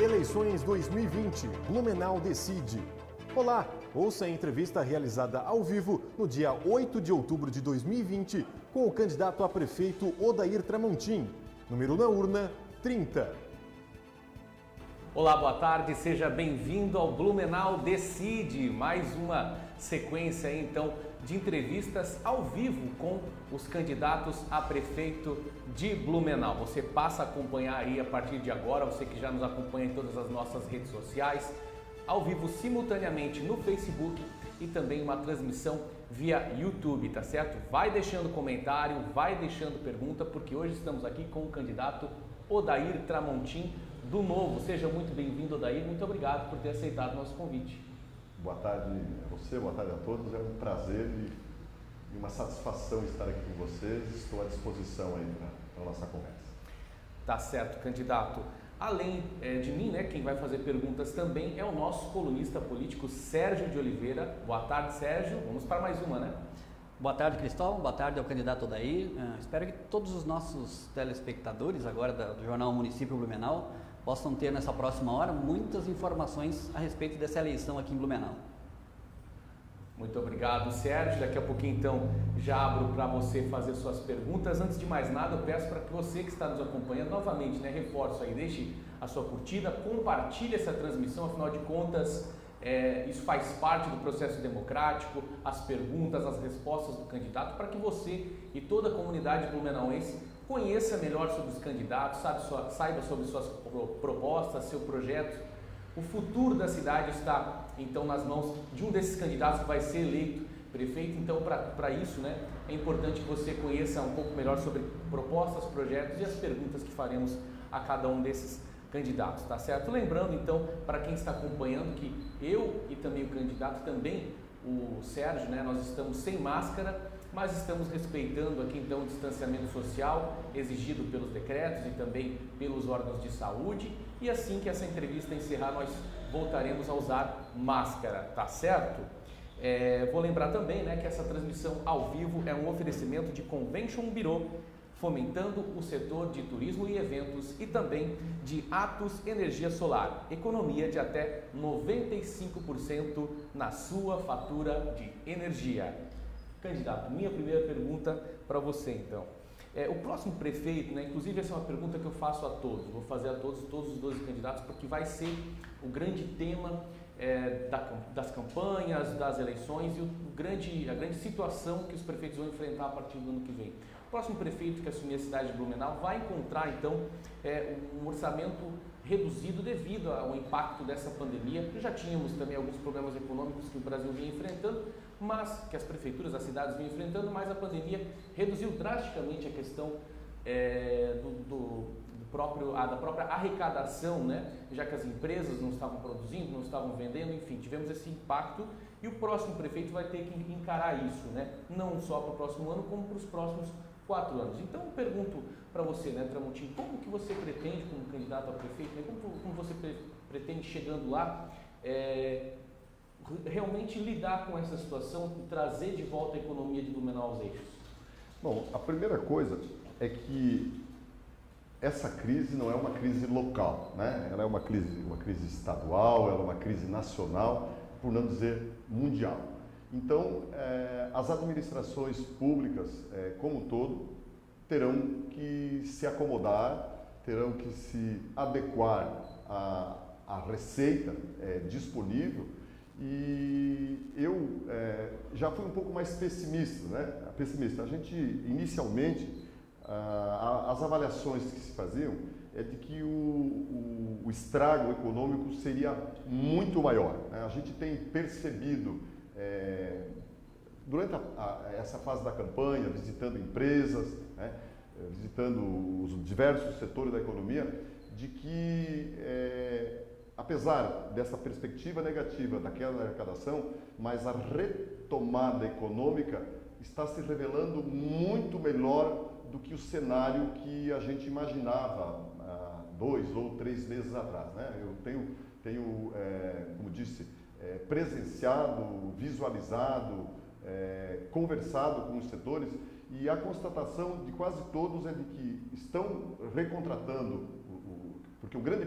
Eleições 2020, Blumenau decide. Olá, ouça a entrevista realizada ao vivo no dia 8 de outubro de 2020 com o candidato a prefeito Odair Tramontim, número na urna 30. Olá, boa tarde, seja bem-vindo ao Blumenau Decide, mais uma sequência então de entrevistas ao vivo com os candidatos a prefeito de Blumenau. Você passa a acompanhar aí a partir de agora, você que já nos acompanha em todas as nossas redes sociais, ao vivo simultaneamente no Facebook e também uma transmissão via YouTube, tá certo? Vai deixando comentário, vai deixando pergunta, porque hoje estamos aqui com o candidato Odair Tramontim do Novo. Seja muito bem-vindo, Odair. Muito obrigado por ter aceitado o nosso convite. Boa tarde a você, boa tarde a todos. É um prazer e uma satisfação estar aqui com vocês. Estou à disposição aí para a nossa conversa. Tá certo, candidato. Além é, de mim, né, quem vai fazer perguntas também é o nosso colunista político Sérgio de Oliveira. Boa tarde, Sérgio. Vamos para mais uma, né? Boa tarde, Cristóvão. Boa tarde ao candidato Odair. Uh, espero que todos os nossos telespectadores agora do Jornal Município Blumenau possam ter nessa próxima hora muitas informações a respeito dessa eleição aqui em Blumenau. Muito obrigado, Sérgio. Daqui a pouquinho, então, já abro para você fazer suas perguntas. Antes de mais nada, eu peço para que você que está nos acompanhando novamente, né, reforço aí, deixe a sua curtida, compartilhe essa transmissão, afinal de contas, é, isso faz parte do processo democrático, as perguntas, as respostas do candidato, para que você e toda a comunidade blumenauense conheça melhor sobre os candidatos, sabe, saiba sobre suas propostas, seu projeto. O futuro da cidade está então nas mãos de um desses candidatos que vai ser eleito prefeito. Então, para isso, né, é importante que você conheça um pouco melhor sobre propostas, projetos e as perguntas que faremos a cada um desses candidatos, tá certo? Lembrando então, para quem está acompanhando, que eu e também o candidato, também o Sérgio, né, nós estamos sem máscara mas estamos respeitando aqui então o distanciamento social exigido pelos decretos e também pelos órgãos de saúde. E assim que essa entrevista encerrar, nós voltaremos a usar máscara, tá certo? É, vou lembrar também né, que essa transmissão ao vivo é um oferecimento de Convention Bureau, fomentando o setor de turismo e eventos e também de Atos Energia Solar, economia de até 95% na sua fatura de energia. Candidato, minha primeira pergunta para você então. É, o próximo prefeito, né, inclusive essa é uma pergunta que eu faço a todos, vou fazer a todos, todos os 12 candidatos, porque vai ser o grande tema é, da, das campanhas, das eleições e o, o, grande, a grande situação que os prefeitos vão enfrentar a partir do ano que vem. O próximo prefeito que assumir a cidade de Blumenau vai encontrar então é, um orçamento reduzido devido ao impacto dessa pandemia. Já tínhamos também alguns problemas econômicos que o Brasil vinha enfrentando, mas que as prefeituras, as cidades vinham enfrentando, mas a pandemia reduziu drasticamente a questão é, do, do, próprio, a, da própria arrecadação, né? já que as empresas não estavam produzindo, não estavam vendendo, enfim, tivemos esse impacto e o próximo prefeito vai ter que encarar isso, né? não só para o próximo ano, como para os próximos quatro anos. Então eu pergunto para você, né, Tramontinho, como que você pretende, como candidato a prefeito, né, como, como, você pretende chegando lá, é, realmente lidar com essa situação e trazer de volta a economia de Blumenau aos eixos? Bom, a primeira coisa é que essa crise não é uma crise local, né? Ela é uma crise, uma crise estadual, ela é uma crise nacional, por não dizer mundial. Então, é, as administrações públicas, é, como um todo, terão que se acomodar, terão que se adequar à, à receita é, disponível. E eu já fui um pouco mais pessimista, né? Pessimista. A gente, inicialmente, as avaliações que se faziam é de que o, o, o estrago econômico seria muito maior. Né? A gente tem percebido é, durante a, a, essa fase da campanha, visitando empresas, né, visitando os diversos setores da economia, de que, é, apesar dessa perspectiva negativa daquela arrecadação, mas a retomada econômica está se revelando muito melhor do que o cenário que a gente imaginava há dois ou três meses atrás. Né? Eu tenho, tenho é, como disse, é, presenciado, visualizado, é, conversado com os setores e a constatação de quase todos é de que estão recontratando, o, o, porque o grande,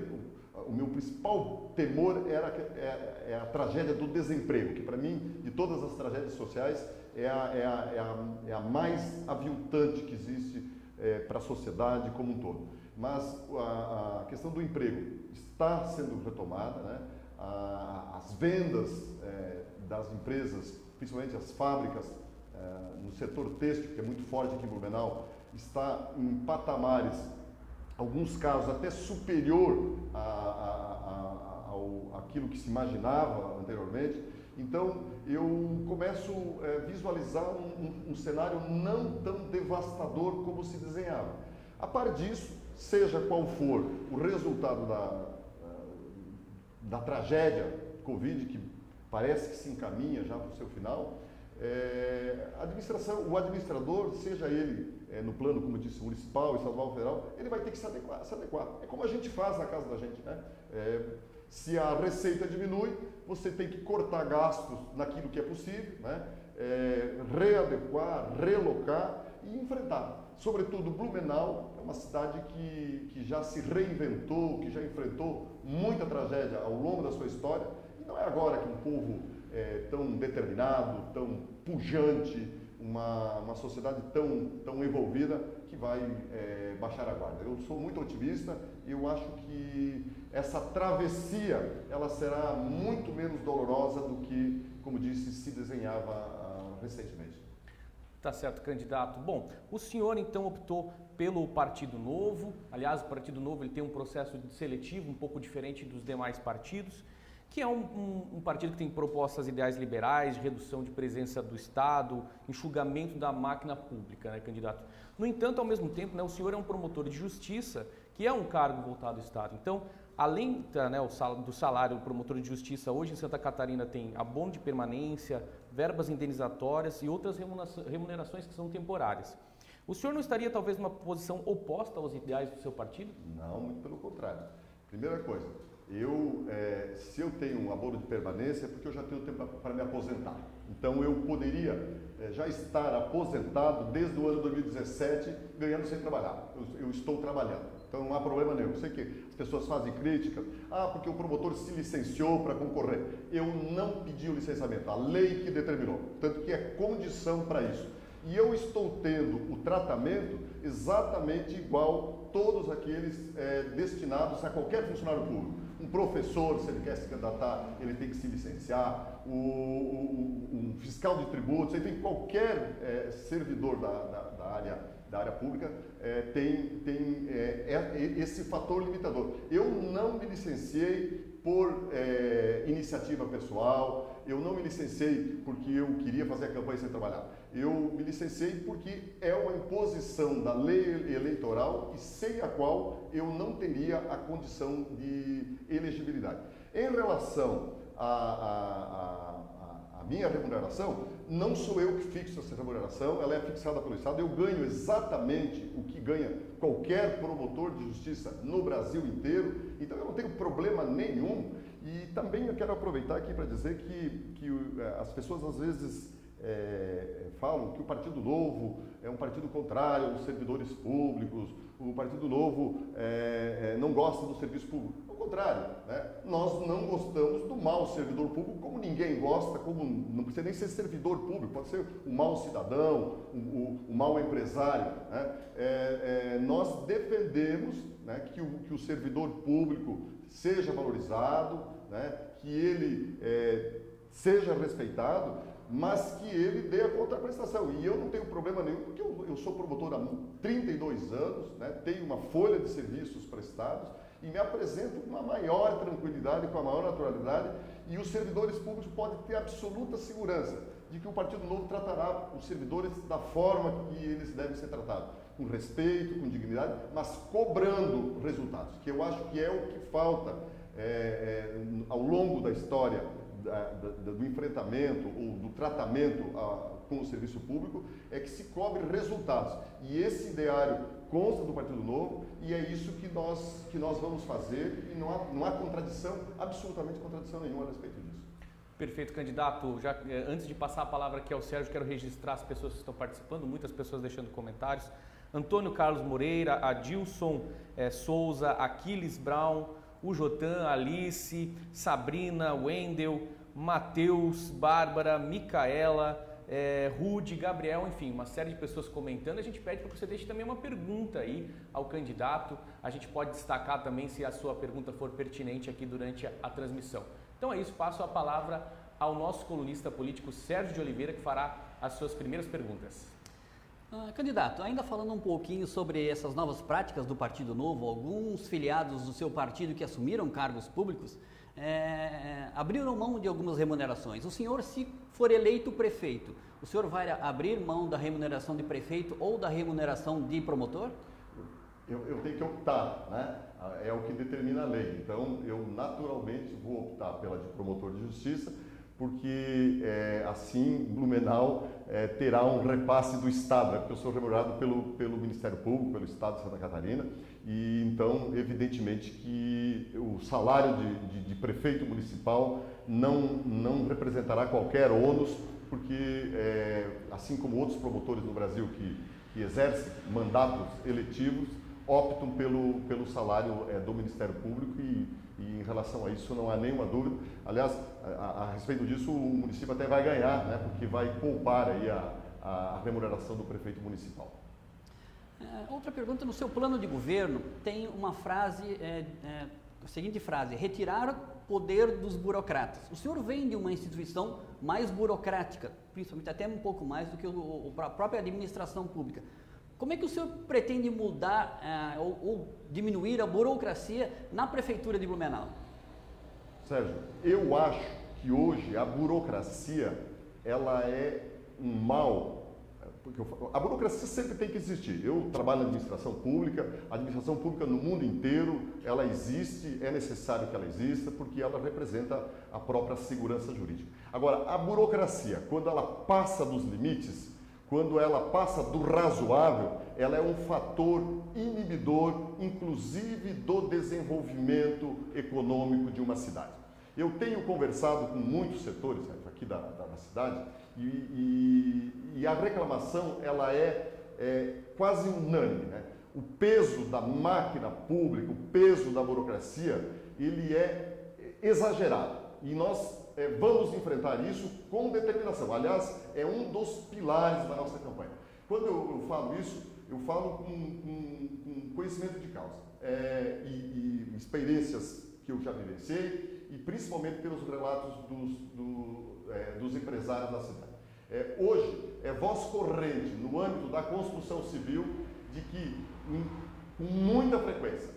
o meu principal temor era é, é a tragédia do desemprego, que para mim, de todas as tragédias sociais, é a, é a, é a, é a mais aviltante que existe é, para a sociedade como um todo. Mas a, a, questão do emprego está sendo retomada, né? As vendas é, das empresas, principalmente as fábricas, é, no setor têxtil, que é muito forte aqui em Blumenau, está em patamares alguns casos até superior a, a, ao aquilo que se imaginava anteriormente. Então eu começo a é, visualizar um, um, um, cenário não tão devastador como se desenhava. A par disso, seja qual for o resultado da, da tragédia Covid, que parece que se encaminha já para o seu final, é, administração, o administrador, seja ele é, no plano, como eu disse, municipal, estadual, federal, ele vai ter que se adequar. Se adequar. É como a gente faz na casa da gente. Né? É, se a receita diminui, você tem que cortar gastos naquilo que é possível, né? É, readequar, relocar e enfrentar. Sobretudo, Blumenau é uma cidade que, que já se reinventou, que já enfrentou muita tragédia ao longo da sua história. E não é agora que um povo é, tão determinado, tão pujante, uma, uma sociedade tão, tão envolvida que vai é, baixar a guarda. Eu sou muito otimista e eu acho que essa travessia ela será muito menos dolorosa do que, como disse, se desenhava uh, recentemente. Tá certo, candidato. Bom, o senhor então optou pelo Partido Novo. Aliás, o Partido Novo ele tem um processo seletivo um pouco diferente dos demais partidos que é um, um, um, partido que tem propostas ideais liberais, redução de presença do Estado, enxugamento da máquina pública, né, candidato? No entanto, ao mesmo tempo, né, o senhor é um promotor de justiça, que é um cargo voltado ao Estado. Então, além da, né, do salário do promotor de justiça, hoje em Santa Catarina tem abono de permanência, verbas indenizatórias e outras remunerações que são temporárias. O senhor não estaria talvez numa posição oposta aos ideais do seu partido? Não, muito pelo contrário. Primeira coisa, eu, é, se eu tenho um abono de permanência, é porque eu já tenho tempo para me aposentar. Então eu poderia é, já estar aposentado desde o ano 2017, ganhando sem trabalhar. Eu, eu, estou trabalhando. Então não há problema nenhum. Eu sei que as pessoas fazem críticas, ah, porque o promotor se licenciou para concorrer. Eu não pedi o licenciamento, a lei que determinou. Tanto que é condição para isso. E eu estou tendo o tratamento exatamente igual todos aqueles é, destinados a qualquer funcionário público um professor, se ele quer se candidatar, ele tem que se licenciar, o, o, um fiscal de tributos, enfim, qualquer é, servidor da, da, da, área, da área pública é, tem, tem é, é esse fator limitador. Eu não me licenciei por é, iniciativa pessoal, eu não me licenciei porque eu queria fazer a campanha sem trabalhar. Eu me licenciei porque é uma imposição da lei eleitoral e sem a qual eu não teria a condição de elegibilidade. Em relação à minha remuneração, não sou eu que fixo essa remuneração, ela é fixada pelo Estado. Eu ganho exatamente o que ganha qualquer promotor de justiça no Brasil inteiro, então eu não tenho problema nenhum. E também eu quero aproveitar aqui para dizer que, que eh, as pessoas às vezes é, falam que o Partido Novo é um partido contrário aos servidores públicos, o Partido Novo é, é, não gosta do serviço público. Ao contrário, né? nós não gostamos do mau servidor público, como ninguém gosta, como não precisa nem ser servidor público, pode ser o mau cidadão, o, o, o mau empresário. Né? É, é, nós defendemos né, que, o, que o servidor público seja valorizado, né, que ele é, seja respeitado, mas que ele dê a contraprestação. E eu não tenho problema nenhum, porque eu, eu sou promotor há 32 anos, né, tenho uma folha de serviços prestados e me apresento com uma maior tranquilidade, com a maior naturalidade, e os servidores públicos podem ter absoluta segurança de que o Partido Novo tratará os servidores da forma que eles devem ser tratados, com respeito, com dignidade, mas cobrando resultados, que eu acho que é o que falta é, é, ao longo da história da, do enfrentamento ou do tratamento a, com o serviço público é que se cobre resultados. E esse ideário consta do Partido Novo e é isso que nós, que nós vamos fazer e não há, não há contradição, absolutamente contradição nenhuma a respeito disso. Perfeito, candidato. Já eh, antes de passar a palavra aqui ao Sérgio, quero registrar as pessoas que estão participando, muitas pessoas deixando comentários. Antônio Carlos Moreira, Adilson é, Souza, Aquiles Brown, o Jotan, Alice, Sabrina, Wendel, Matheus, Bárbara, Micaela, é, Rude, Gabriel, enfim, uma série de pessoas comentando. A gente pede para que você deixe também uma pergunta aí ao candidato. A gente pode destacar também se a sua pergunta for pertinente aqui durante a, a transmissão. Então é isso, passo a palavra ao nosso colunista político Sérgio de Oliveira, que fará as suas primeiras perguntas. Ah, candidato, ainda falando um pouquinho sobre essas novas práticas do Partido Novo, alguns filiados do seu partido que assumiram cargos públicos é, abriram mão de algumas remunerações. O senhor, se for eleito prefeito, o senhor vai abrir mão da remuneração de prefeito ou da remuneração de promotor? Eu, eu tenho que optar, né? É o que determina a lei. Então, eu naturalmente vou optar pela de promotor de justiça porque é, assim Blumenau é, terá um repasse do Estado, né? porque eu sou remunerado pelo, pelo Ministério Público, pelo Estado de Santa Catarina, e então, evidentemente, que o salário de, de, de prefeito municipal não, não representará qualquer ônus, porque, é, assim como outros promotores no Brasil que, que exercem mandatos eletivos, optam pelo, pelo salário do Ministério Público e e em relação a isso não há nenhuma dúvida. Aliás, a, a, respeito disso, o município até vai ganhar, né, porque vai poupar aí a, a remuneração do prefeito municipal. É, outra pergunta, no seu plano de governo tem uma frase, é, é, a seguinte frase, retirar poder dos burocratas. O senhor vem de uma instituição mais burocrática, principalmente até um pouco mais do que o, a própria administração pública. Como é que o senhor pretende mudar uh, ou, ou, diminuir a burocracia na prefeitura de Blumenau? Sérgio, eu acho que hoje a burocracia ela é um mal. Porque a burocracia sempre tem que existir. Eu trabalho na administração pública, a administração pública no mundo inteiro, ela existe, é necessário que ela exista, porque ela representa a própria segurança jurídica. Agora, a burocracia, quando ela passa dos limites, quando ela passa do razoável, ela é um fator inibidor, inclusive do desenvolvimento econômico de uma cidade. Eu tenho conversado com muitos setores aqui da, da, da cidade e, e, e, a reclamação ela é, é quase unânime. Né? O peso da máquina pública, o peso da burocracia, ele é exagerado. E nós é, vamos enfrentar isso com determinação. Aliás, é um dos pilares da nossa campanha. Quando eu, eu falo isso, eu falo com, com, com conhecimento de causa é, e, e, experiências que eu já vivenciei e principalmente pelos relatos dos, do, é, dos empresários da cidade. É, hoje, é voz corrente no âmbito da construção civil de que, com muita frequência,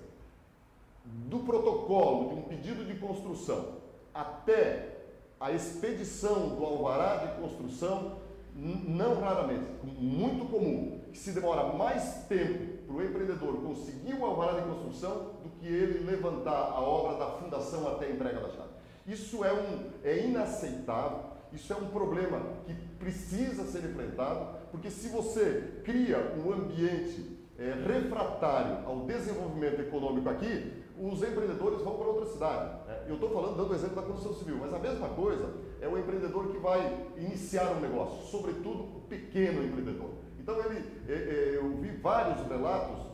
do protocolo de um pedido de construção até a expedição do alvará de construção, não raramente, muito comum, que se demora mais tempo para o empreendedor conseguir o alvará de construção do que ele levantar a obra da fundação até a entrega da chave. Isso é, um, é inaceitável, isso é um problema que precisa ser enfrentado, porque se você cria um ambiente é, refratário ao desenvolvimento econômico aqui, os empreendedores vão para outra cidade. Eu estou falando, dando o exemplo da construção civil, mas a mesma coisa é o empreendedor que vai iniciar um negócio, sobretudo o pequeno empreendedor. Então, ele, é, é, eu vi vários relatos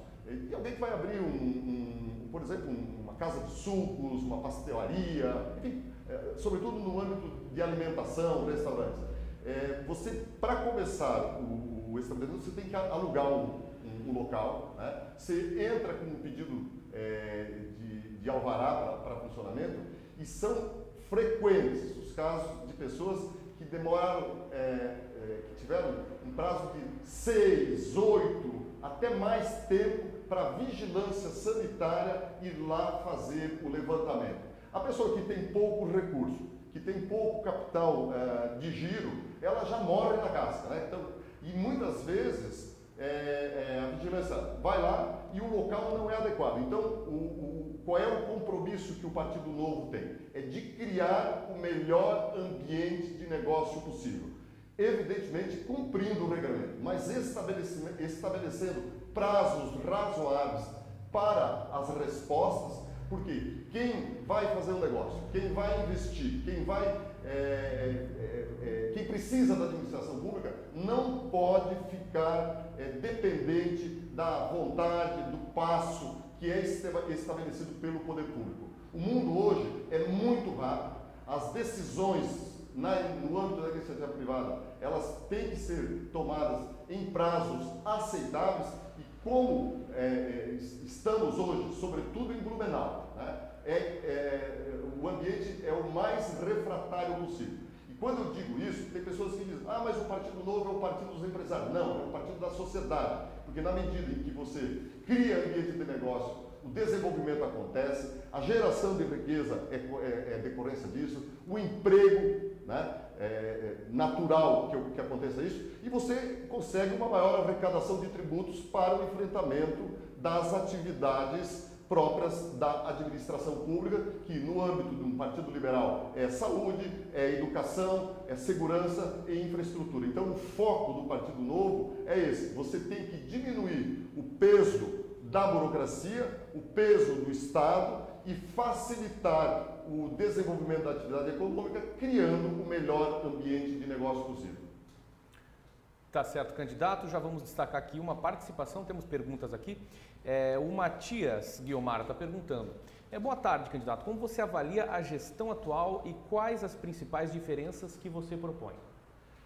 de alguém que vai abrir, um, um por exemplo, uma casa de sucos, uma pastelaria, enfim, é, sobretudo no âmbito de alimentação, restaurantes. você, para começar o, estabelecimento, você tem que alugar um, um local, né? você entra com um pedido é, de, alvará para funcionamento e são frequentes os casos de pessoas que demoraram, é, é, que tiveram um prazo de seis, oito, até mais tempo para vigilância sanitária ir lá fazer o levantamento. A pessoa que tem pouco recurso, que tem pouco capital é, de giro, ela já morre na casca. Né? Então, e muitas vezes é, é, a vigilância vai lá e o local não é adequado. Então, o, o, qual é o compromisso que o Partido Novo tem? É de criar o melhor ambiente de negócio possível. Evidentemente, cumprindo o regulamento, mas estabelecendo, prazos razoáveis para as respostas, porque quem vai fazer um negócio, quem vai investir, quem vai é, é, é, é quem precisa da administração pública não pode ficar é, dependente da vontade, do passo que é estabelecido pelo poder público. O mundo hoje é muito rápido, as decisões na, no âmbito da iniciativa privada, elas têm que ser tomadas em prazos aceitáveis e como é, é estamos hoje, sobretudo em Blumenau, né, é, é, o ambiente é o mais refratário possível. E quando eu digo isso, tem pessoas que dizem, ah, mas o Partido Novo é o partido dos empresários. Não, é o partido da sociedade. Porque na medida em que você cria ambiente de negócio, o desenvolvimento acontece, a geração de riqueza é, é, é decorrência disso, o emprego né, é, é natural que, que aconteça isso, e você consegue uma maior arrecadação de tributos para o enfrentamento das atividades próprias da administração pública, que no âmbito de um partido liberal é saúde, é educação, é segurança e infraestrutura. Então, o foco do Partido Novo é esse: você tem que diminuir o peso da burocracia, o peso do Estado e facilitar o desenvolvimento da atividade econômica, criando o melhor ambiente de negócio possível. Tá certo, candidato. Já vamos destacar aqui uma participação, temos perguntas aqui. É, o Matias Guiomar está perguntando. É, boa tarde, candidato. Como você avalia a gestão atual e quais as principais diferenças que você propõe?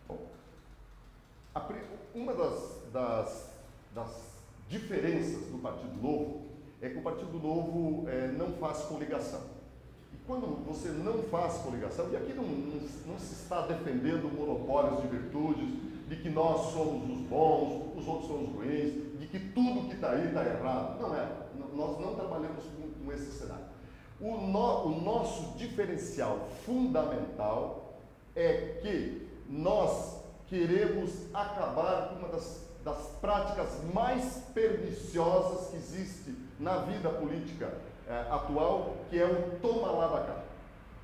Bom, a, uma das, das, das, diferenças do Partido Novo é que o Partido Novo é, não faz coligação. E quando você não faz coligação, e aqui não, não, não se está defendendo monopólios de virtudes, de que nós somos os bons, os outros são os ruins, de que tudo que está aí está errado. Não é. Nós não trabalhamos com, com esse cenário. O, no, o nosso diferencial fundamental é que nós queremos acabar com uma das, das práticas mais perniciosas que existe na vida política é, atual, que é o toma lá da cá.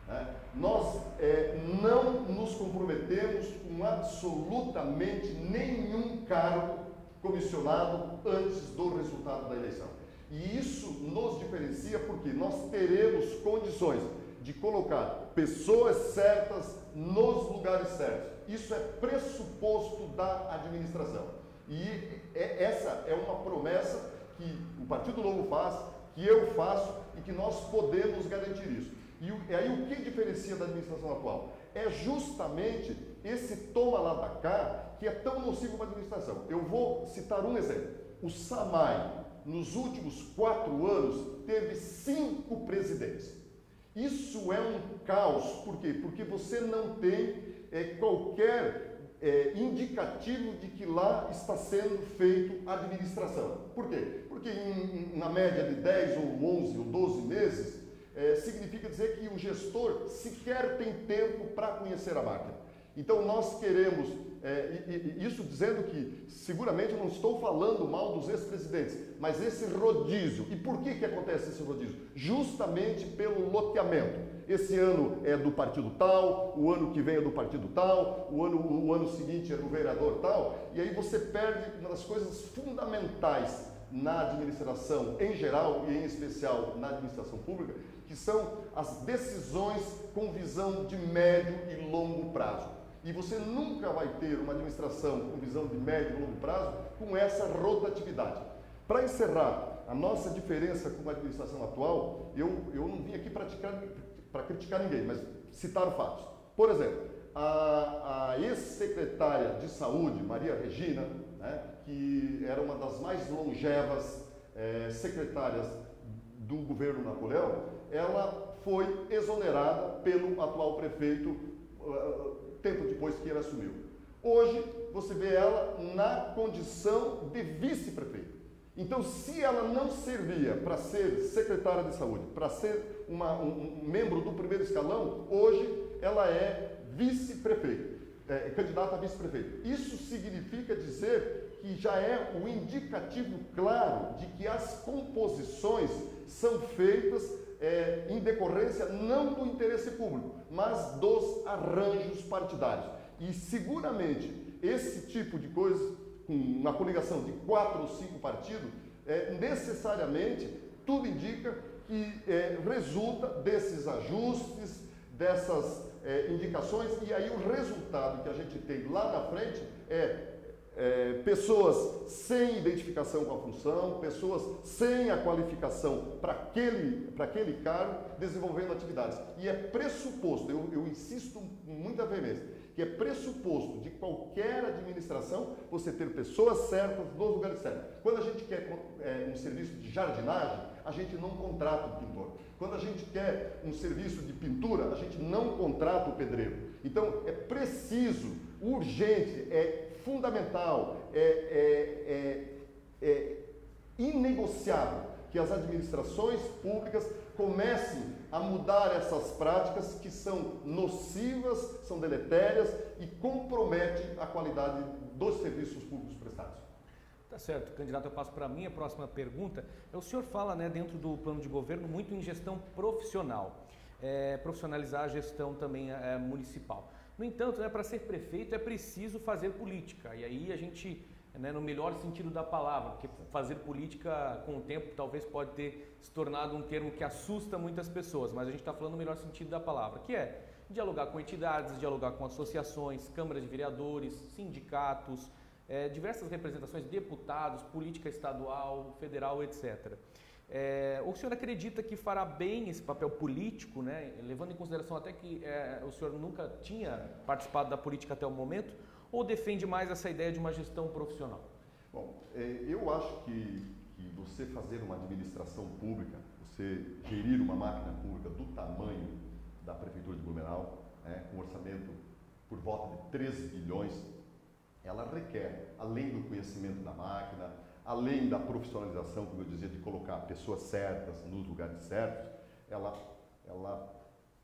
É, nós é, não nos comprometemos com absolutamente nenhum cargo comissionado antes do resultado da eleição. E isso nos diferencia porque nós teremos condições de colocar pessoas certas nos lugares certos. Isso é pressuposto da administração. E é, essa é uma promessa que o Partido Novo faz, que eu faço e que nós podemos garantir isso. E, aí o que diferencia da administração atual? É justamente esse toma lá da cá que é tão nocivo para a administração. Eu vou citar um exemplo. O SAMAI, nos últimos quatro anos, teve cinco presidentes. Isso é um caos. Por quê? Porque você não tem é, qualquer é, indicativo de que lá está sendo feito administração. Por quê? Porque em, na média de 10 ou 11 ou 12 meses, é, significa dizer que o gestor sequer tem tempo para conhecer a máquina. Então nós queremos, é, isso dizendo que seguramente eu não estou falando mal dos ex-presidentes, mas esse rodízio. E por que, que acontece esse rodízio? Justamente pelo loteamento. Esse ano é do partido tal, o ano que vem é do partido tal, o ano, o ano seguinte é do vereador tal, e aí você perde uma das coisas fundamentais na administração em geral e em especial na administração pública, que são as decisões com visão de médio e longo prazo. E você nunca vai ter uma administração com visão de médio e longo prazo com essa rotatividade. Para encerrar a nossa diferença com a administração atual, eu, eu não vim aqui para criticar ninguém, mas citar fatos. Por exemplo, a, a ex-secretária de saúde, Maria Regina, né, que era uma das mais longevas é, secretárias do governo Napoleão, ela foi exonerada pelo atual prefeito uh, tempo depois que ele assumiu. Hoje você vê ela na condição de vice-prefeito. Então, se ela não servia para ser secretária de saúde, para ser uma, um, um, membro do primeiro escalão, hoje ela é vice-prefeito, é, candidata a vice-prefeito. Isso significa dizer que já é o um indicativo claro de que as composições são feitas é, em decorrência não do interesse público, mas dos arranjos partidários. E seguramente esse tipo de coisa, com uma coligação de quatro ou cinco partidos, é, necessariamente tudo indica que é, resulta desses ajustes, dessas é, indicações, e aí o resultado que a gente tem lá na frente é é, pessoas sem identificação com a função, pessoas sem a qualificação para aquele, aquele cargo, desenvolvendo atividades. E é pressuposto, eu, eu insisto com muita veemência, que é pressuposto de qualquer administração você ter pessoas certas nos lugares certos. Quando a gente quer é, um serviço de jardinagem, a gente não contrata o pintor. Quando a gente quer um serviço de pintura, a gente não contrata o pedreiro. Então é preciso, urgente, é fundamental, é, é, é, é inegociável que as administrações públicas comecem a mudar essas práticas que são nocivas, são deletérias e comprometem a qualidade dos serviços públicos prestados. Tá certo, candidato, eu passo para a minha próxima pergunta. O senhor fala, né, dentro do plano de governo, muito em gestão profissional, é, profissionalizar a gestão também é, municipal. No entanto, né, para ser prefeito é preciso fazer política. E aí a gente, né, no melhor sentido da palavra, porque fazer política com o tempo talvez pode ter se tornado um termo que assusta muitas pessoas, mas a gente está falando no melhor sentido da palavra, que é dialogar com entidades, dialogar com associações, câmaras de vereadores, sindicatos, é, diversas representações, deputados, política estadual, federal, etc. É, o senhor acredita que fará bem esse papel político, né? levando em consideração até que é, o senhor nunca tinha participado da política até o momento, ou defende mais essa ideia de uma gestão profissional? Bom, é, eu acho que, que você fazer uma administração pública, você gerir uma máquina pública do tamanho da Prefeitura de Blumenau, né, com orçamento por volta de 13 bilhões, ela requer, além do conhecimento da máquina, além da profissionalização, como eu dizia, de colocar pessoas certas nos lugares certos, ela, ela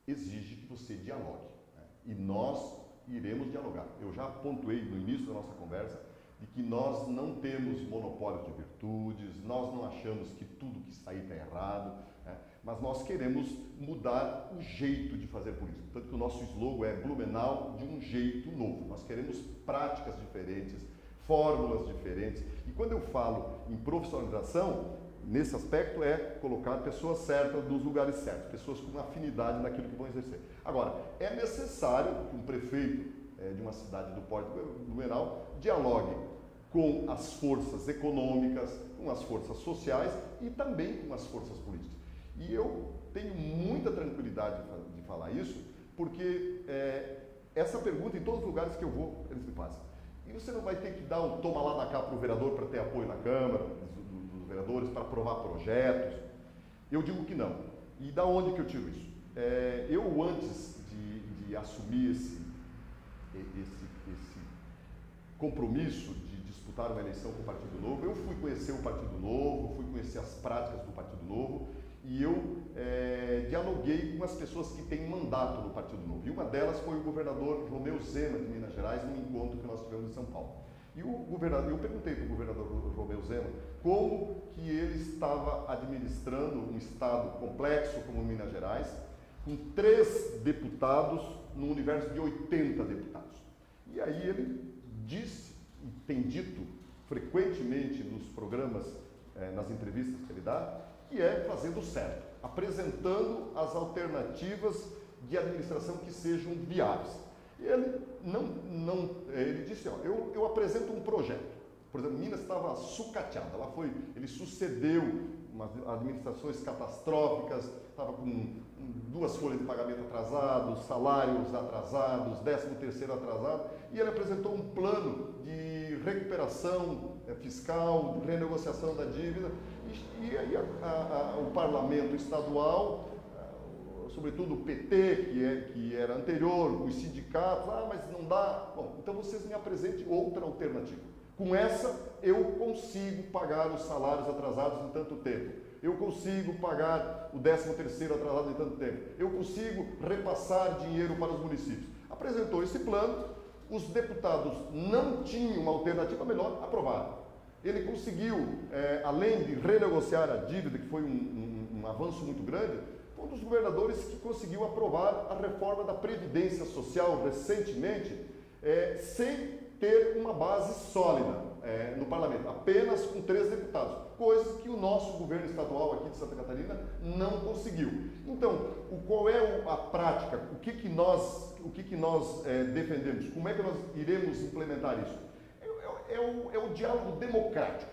exige que você dialogue. Né? E nós iremos dialogar. Eu já pontuei no início da nossa conversa de que nós não temos monopólio de virtudes, nós não achamos que tudo que sair está errado, né? mas nós queremos mudar o jeito de fazer política. Tanto que o nosso slogan é Blumenau de um jeito novo. Nós queremos práticas diferentes, fórmulas diferentes. E quando eu falo em profissionalização, nesse aspecto é colocar pessoas certas nos lugares certos, pessoas com afinidade naquilo que vão exercer. Agora, é necessário que um prefeito é, de uma cidade do Porto Blumenau dialogue com as forças econômicas, com as forças sociais e também com as forças políticas. E eu tenho muita tranquilidade de falar isso, porque é, essa pergunta em todos os lugares que eu vou, eles me fazem. E você não vai ter que dar um toma lá da cá para o vereador para ter apoio na Câmara, dos, dos vereadores, para aprovar projetos. Eu digo que não. E da onde que eu tiro isso? É, eu, antes de, de assumir esse, esse, esse compromisso de disputar uma eleição com o Partido Novo, eu fui conhecer o Partido Novo, fui conhecer as práticas do Partido Novo e eu é, dialoguei com as pessoas que têm mandato no Partido Novo. E uma delas foi o governador Romeu Zema, de Minas Gerais, num encontro que nós tivemos em São Paulo. E o governador, eu perguntei para o governador Romeu Zema como que ele estava administrando um estado complexo como Minas Gerais, com três deputados no universo de 80 deputados. E aí ele disse, e tem dito frequentemente nos programas, eh, nas entrevistas que ele dá, que é fazendo certo, apresentando as alternativas de administração que sejam viáveis. E ele não, não ele disse, ó, eu, eu apresento um projeto. Por exemplo, Minas estava sucateada, ela foi, ele sucedeu umas administrações catastróficas, estava com duas folhas de pagamento atrasados, salários atrasados, décimo terceiro atrasado, e ele apresentou um plano de recuperação eh, fiscal, renegociação da dívida, e, aí a, a, a, o parlamento estadual, eh, sobretudo o PT, que, é, que era anterior, os sindicatos, ah, mas não dá. Bom, então vocês me apresentem outra alternativa. Com essa, eu consigo pagar os salários atrasados em tanto tempo. Eu consigo pagar o 13 terceiro atrasado em tanto tempo. Eu consigo repassar dinheiro para os municípios. Apresentou esse plano, os deputados não tinham uma alternativa melhor, aprovaram. Ele conseguiu, é, além de renegociar a dívida, que foi um, um, um avanço muito grande, foi um dos governadores que conseguiu aprovar a reforma da Previdência Social recentemente, é, sem ter uma base sólida é, no parlamento, apenas com três deputados, coisa que o nosso governo estadual aqui de Santa Catarina não conseguiu. Então, o, qual é a prática? O que, que nós, o que que nós é, defendemos? Como é que nós iremos implementar isso? É, o, é o diálogo democrático,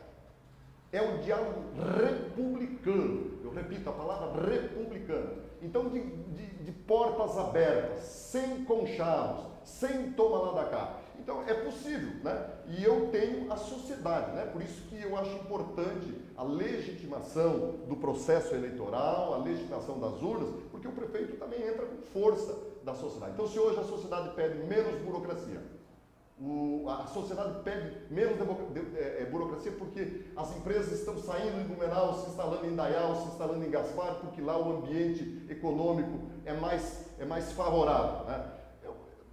é o diálogo republicano. Eu repito a palavra republicano. Então, de, de, de portas abertas, sem conchavos, sem toma lá da cá. Então é possível, né? E eu tenho a sociedade, né? Por isso que eu acho importante a legitimação do processo eleitoral, a legitimação das urnas, porque o prefeito também entra com força da sociedade. Então, se hoje a sociedade pede menos burocracia, o, a sociedade pede menos de, é, é, burocracia porque as empresas estão saindo de Blumenau, se instalando em Dayal, se instalando em Gaspar, porque lá o ambiente econômico é mais, é mais favorável. Né?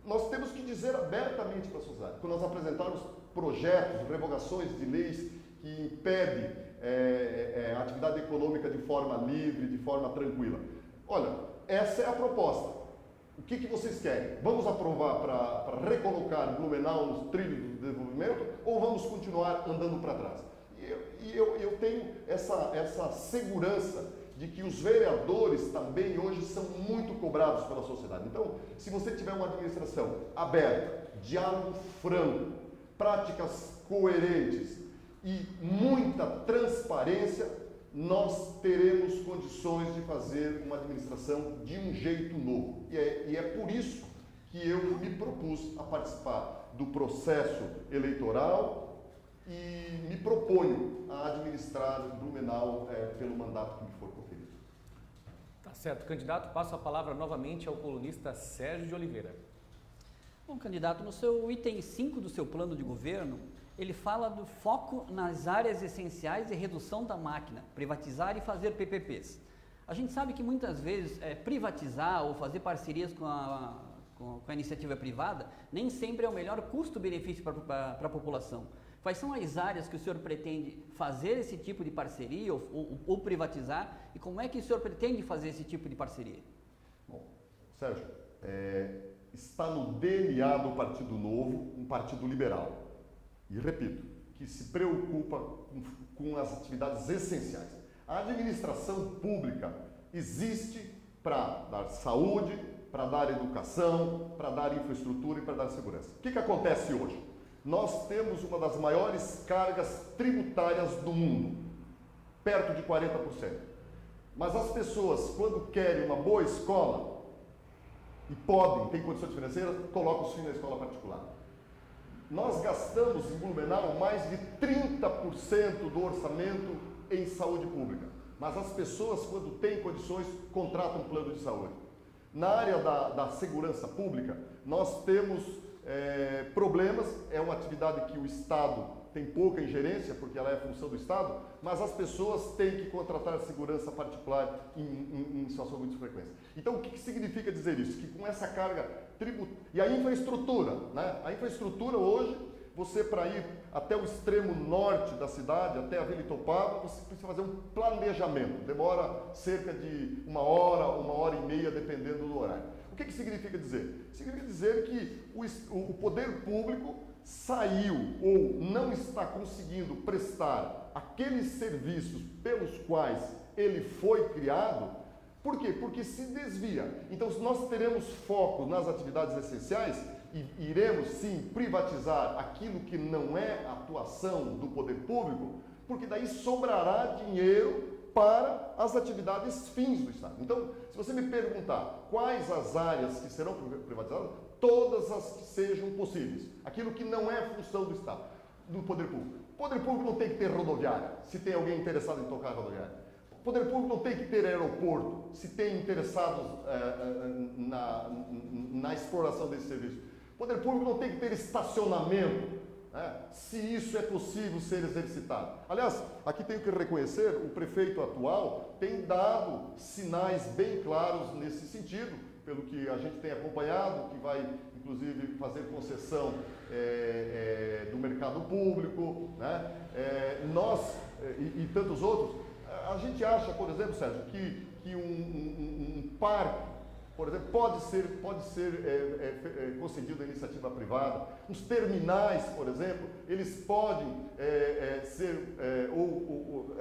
nós temos que dizer abertamente para a sociedade, quando nós apresentarmos projetos, revogações de leis que impedem é, é, é, a atividade econômica de forma livre, de forma tranquila. Olha, essa é a proposta. O que, que vocês querem? Vamos aprovar para recolocar Blumenau nos trilhos do desenvolvimento ou vamos continuar andando para trás? E, eu, eu, eu tenho essa, essa segurança de que os vereadores também hoje são muito cobrados pela sociedade. Então, se você tiver uma administração aberta, diálogo franco, práticas coerentes e muita transparência, nós teremos condições de fazer uma administração de um jeito novo. E é, e é por isso que eu me propus a participar do processo eleitoral e me proponho a administrar Blumenau é, pelo mandato que me for conferido. Tá certo. Candidato, passo a palavra novamente ao colunista Sérgio de Oliveira. Bom, candidato, no seu item 5 do seu plano de governo, ele fala do foco nas áreas essenciais e redução da máquina, privatizar e fazer PPPs. A gente sabe que muitas vezes é, privatizar ou fazer parcerias com a, com a iniciativa privada nem sempre é o melhor custo-benefício para a população. Quais são as áreas que o senhor pretende fazer esse tipo de parceria ou, ou, ou privatizar e como é que o senhor pretende fazer esse tipo de parceria? Bom, Sérgio, é, está no DNA do Partido Novo um partido liberal. E repito, que se preocupa com, com as atividades essenciais. A administração pública existe para dar saúde, para dar educação, para dar infraestrutura e para dar segurança. O que, que acontece hoje? nós temos uma das maiores cargas tributárias do mundo, perto de 40%. Mas as pessoas, quando querem uma boa escola e podem, têm condições financeiras, colocam os filhos na escola particular. Nós gastamos em Blumenau mais de 30% do orçamento em saúde pública. Mas as pessoas, quando têm condições, contratam um plano de saúde. Na área da, da segurança pública, nós temos é, problemas, é uma atividade que o Estado tem pouca ingerência, porque ela é função do Estado, mas as pessoas têm que contratar segurança particular em, em, em situação muito frequente. Então, o que, que significa dizer isso? Que com essa carga E a infraestrutura, né? A infraestrutura hoje, você para ir até o extremo norte da cidade, até a Vila Itopava, você precisa fazer um planejamento. Demora cerca de uma hora, uma hora e meia, dependendo do horário. O que, que significa dizer? Significa dizer que o, o poder público saiu ou não está conseguindo prestar aqueles serviços pelos quais ele foi criado. Por quê? Porque se desvia. Então, se nós teremos foco nas atividades essenciais e iremos sim privatizar aquilo que não é atuação do poder público, porque daí sobrará dinheiro para as atividades fins do Estado. Então, se você me perguntar quais as áreas que serão privatizadas, todas as que sejam possíveis. Aquilo que não é função do Estado, do poder público. O poder público não tem que ter rodoviária, se tem alguém interessado em tocar rodoviária. O poder público não tem que ter aeroporto, se tem interessados é, na, na exploração desse serviço. O poder público não tem que ter estacionamento né, se isso é possível ser exercitado. Aliás, aqui tenho que reconhecer, o prefeito atual tem dado sinais bem claros nesse sentido, pelo que a gente tem acompanhado, que vai inclusive fazer concessão é, é, do mercado público, né? É, nós e, e, tantos outros, a gente acha, por exemplo, Sérgio, que, que um, um, um parque por exemplo, pode ser, pode ser é, é, é, concedido à iniciativa privada. Os terminais, por exemplo, eles podem é, é, ser é, ou, ou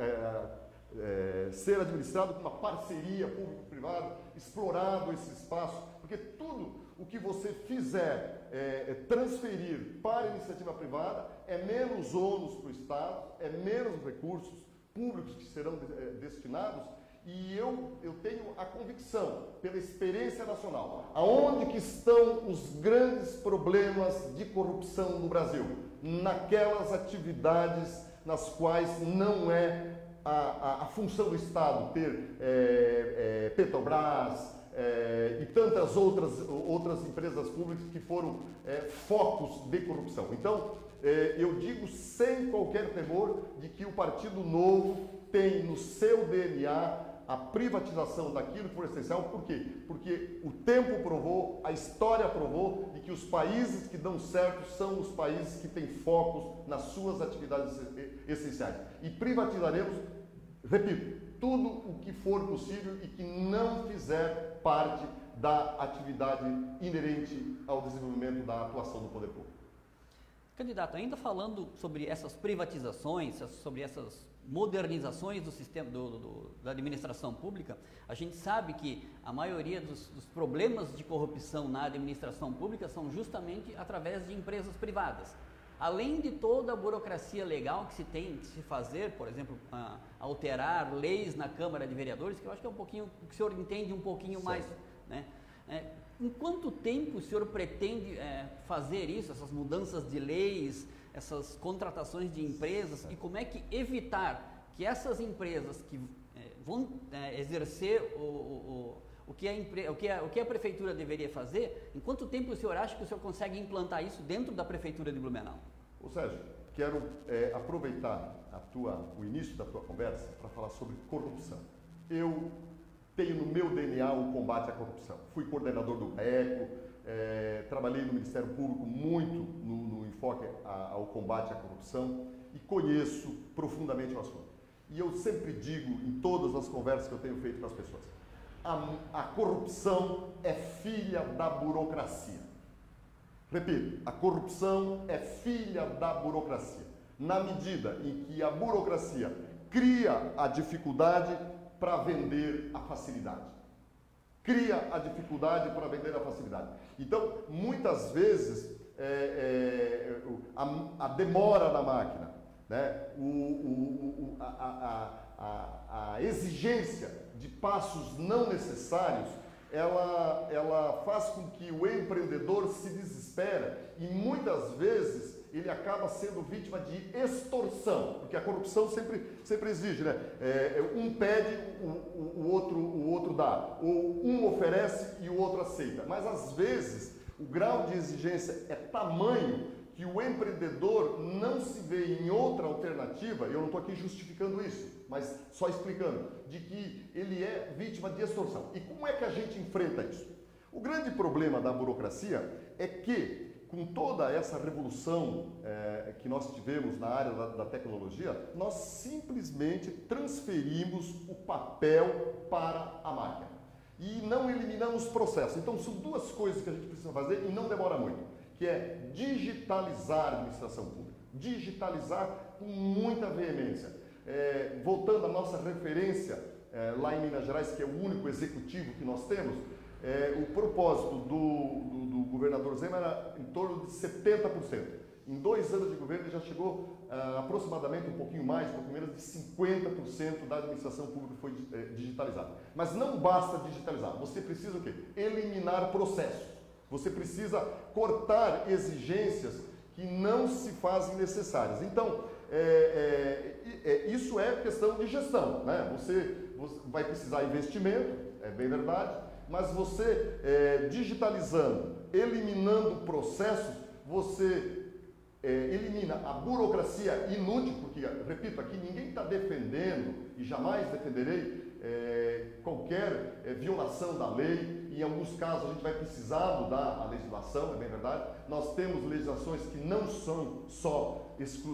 ser administrado com uma parceria público-privada, explorado esse espaço, porque tudo o que você fizer é transferir para a iniciativa privada é menos ônus para o Estado, é menos recursos públicos que serão é, destinados e eu, eu tenho a convicção, pela experiência nacional, aonde que estão os grandes problemas de corrupção no Brasil? Naquelas atividades nas quais não é a, a, a função do Estado ter é, é, Petrobras é, e tantas outras, outras empresas públicas que foram focos de corrupção. Então, eu digo sem qualquer temor de que o Partido Novo tem no seu DNA a privatização daquilo que for essencial, por quê? Porque o tempo provou, a história provou de que os países que dão certo são os países que têm focos nas suas atividades essenciais. E privatizaremos, repito, tudo o que for possível e que não fizer parte da atividade inerente ao desenvolvimento da atuação do poder público. Candidato, ainda falando sobre essas privatizações, sobre essas modernizações do sistema do, do, da administração pública, a gente sabe que a maioria dos, dos, problemas de corrupção na administração pública são justamente através de empresas privadas. Além de toda a burocracia legal que se tem que se fazer, por exemplo, alterar leis na Câmara de Vereadores, que eu acho que é um pouquinho, que o senhor entende um pouquinho mais, né? É, em quanto tempo o senhor pretende é, fazer isso, essas mudanças de leis, essas contratações de empresas e como é que evitar que essas empresas que é, vão é, exercer o, o, o, que a o, que a, o que a prefeitura deveria fazer, em quanto tempo o senhor acha que o senhor consegue implantar isso dentro da prefeitura de Blumenau? Ô Sérgio, quero é, aproveitar tua, o início da tua conversa para falar sobre corrupção. Eu tenho no meu DNA o combate à corrupção. Fui coordenador do ECO, é, trabalhei no Ministério Público muito no, no enfoque a, ao combate à corrupção e conheço profundamente o assunto. E eu sempre digo em todas as conversas que eu tenho feito com as pessoas: a, a corrupção é filha da burocracia. Repito, a corrupção é filha da burocracia. Na medida em que a burocracia cria a dificuldade para vender a facilidade cria a dificuldade para vender a facilidade. Então, muitas vezes, é, é, a, a, demora na máquina, né? o, o, o a, a, a, exigência de passos não necessários, ela, ela faz com que o empreendedor se desespera e muitas vezes ele acaba sendo vítima de extorsão, porque a corrupção sempre, sempre exige, né? É, é um pede, o, o, outro, o outro dá, ou um oferece e o outro aceita. Mas às vezes o grau de exigência é tamanho que o empreendedor não se vê em outra alternativa, eu não estou aqui justificando isso, mas só explicando, de que ele é vítima de extorsão. E como é que a gente enfrenta isso? O grande problema da burocracia é que com toda essa revolução é, que nós tivemos na área da, da, tecnologia, nós simplesmente transferimos o papel para a máquina e não eliminamos processos. Então, são duas coisas que a gente precisa fazer e não demora muito, que é digitalizar a administração pública, digitalizar com muita veemência. É, voltando à nossa referência é, lá em Minas Gerais, que é o único executivo que nós temos, é, o propósito do, do, do, governador Zema era em torno de 70%. Em dois anos de governo ele já chegou ah, aproximadamente um pouquinho mais, um pouquinho menos de 50% da administração pública foi é, digitalizada. Mas não basta digitalizar, você precisa o quê? Eliminar processos. Você precisa cortar exigências que não se fazem necessárias. Então, é, é, é isso é questão de gestão. Né? Você, você vai precisar investimento, é bem verdade, mas você é, digitalizando, eliminando processos, você é, elimina a burocracia inútil, porque, repito, aqui ninguém está defendendo e jamais defenderei é, qualquer é, violação da lei. Em alguns casos a gente vai precisar mudar a legislação, é bem verdade. Nós temos legislações que não são só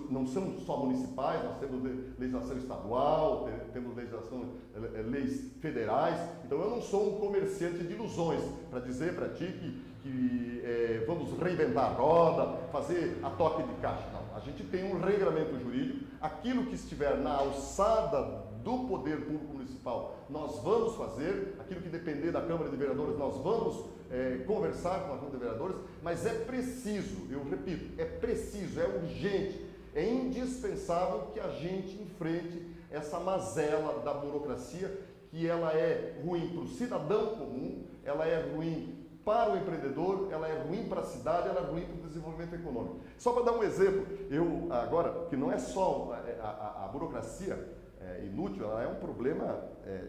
não são só municipais, nós temos legislação estadual, temos legislação, eh, leis federais. Então eu não sou um comerciante de ilusões para dizer para ti que que é, vamos reinventar a roda, fazer a toque de caixa. Não, a gente tem um regramento jurídico, aquilo que estiver na alçada do poder público municipal, nós vamos fazer, aquilo que depender da Câmara de Vereadores, nós vamos é, conversar com a Câmara de Vereadores, mas é preciso, eu repito, é preciso, é urgente, é indispensável que a gente enfrente essa mazela da burocracia, que ela é ruim para o cidadão comum, ela é ruim para o empreendedor, ela é ruim para a cidade, ela é ruim para o desenvolvimento econômico. Só para dar um exemplo, eu agora, que não é só a, a, a burocracia é, inútil, ela é um problema é,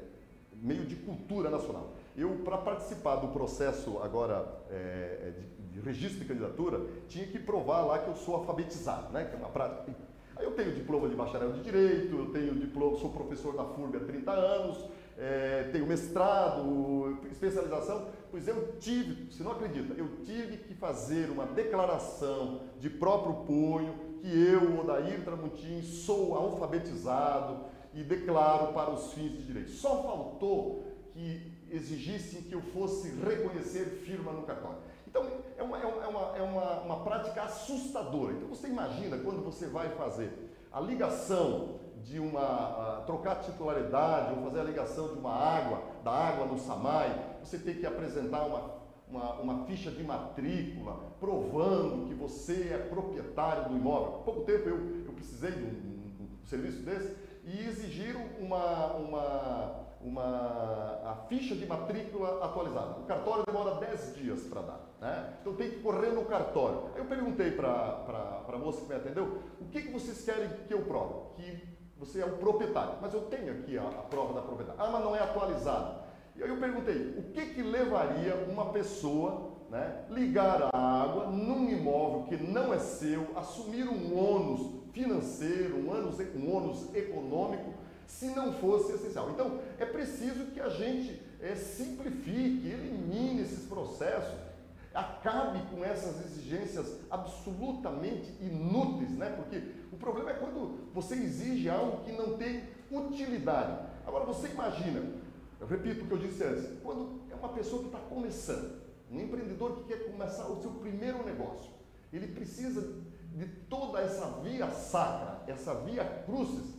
meio de cultura nacional. Eu, para participar do processo agora é, de, de, registro de candidatura, tinha que provar lá que eu sou alfabetizado, né? que é uma prática. Aí eu tenho diploma de bacharel de Direito, eu tenho diploma, sou professor da FURB há 30 anos, é, tenho mestrado, especialização, pois eu tive, se não acredita, eu tive que fazer uma declaração de próprio punho que eu, Odair Tramontim, sou alfabetizado e declaro para os fins de direito. Só faltou que exigissem que eu fosse reconhecer firma no cartório. Então, é uma, é uma, é uma, uma prática assustadora. Então, você imagina quando você vai fazer a ligação de uma. trocar titularidade ou fazer a ligação de uma água, da água no SAMAI, você tem que apresentar uma, uma, uma ficha de matrícula provando que você é proprietário do imóvel. Há pouco tempo eu, eu precisei de um, um, um serviço desse e exigiram uma, uma uma, a ficha de matrícula atualizada. O cartório demora 10 dias para dar. Né? Então tem que correr no cartório. Aí eu perguntei para a moça que me atendeu, o que, que vocês querem que eu prove? Que você é o proprietário. Mas eu tenho aqui a, a prova da propriedade. Ah, mas não é atualizado. E aí eu perguntei, o que, que levaria uma pessoa né, ligar a água num imóvel que não é seu, assumir um ônus financeiro, um ônus, um ônus econômico se não fosse essencial. Então, é preciso que a gente é, simplifique, elimine esses processos, acabe com essas exigências absolutamente inúteis, né? Porque o problema é quando você exige algo que não tem utilidade. Agora, você imagina, eu repito o que eu disse antes, quando é uma pessoa que está começando, um empreendedor que quer começar o seu primeiro negócio, ele precisa de toda essa via sacra, essa via crucis,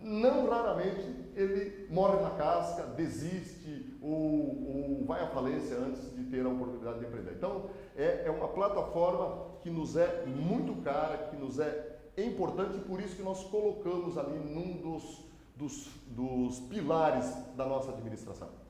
não raramente ele morre na casca, desiste ou, ou, vai à falência antes de ter a oportunidade de empreender. Então, é, é uma plataforma que nos é muito cara, que nos é importante e por isso que nós colocamos ali num dos, dos, dos pilares da nossa administração.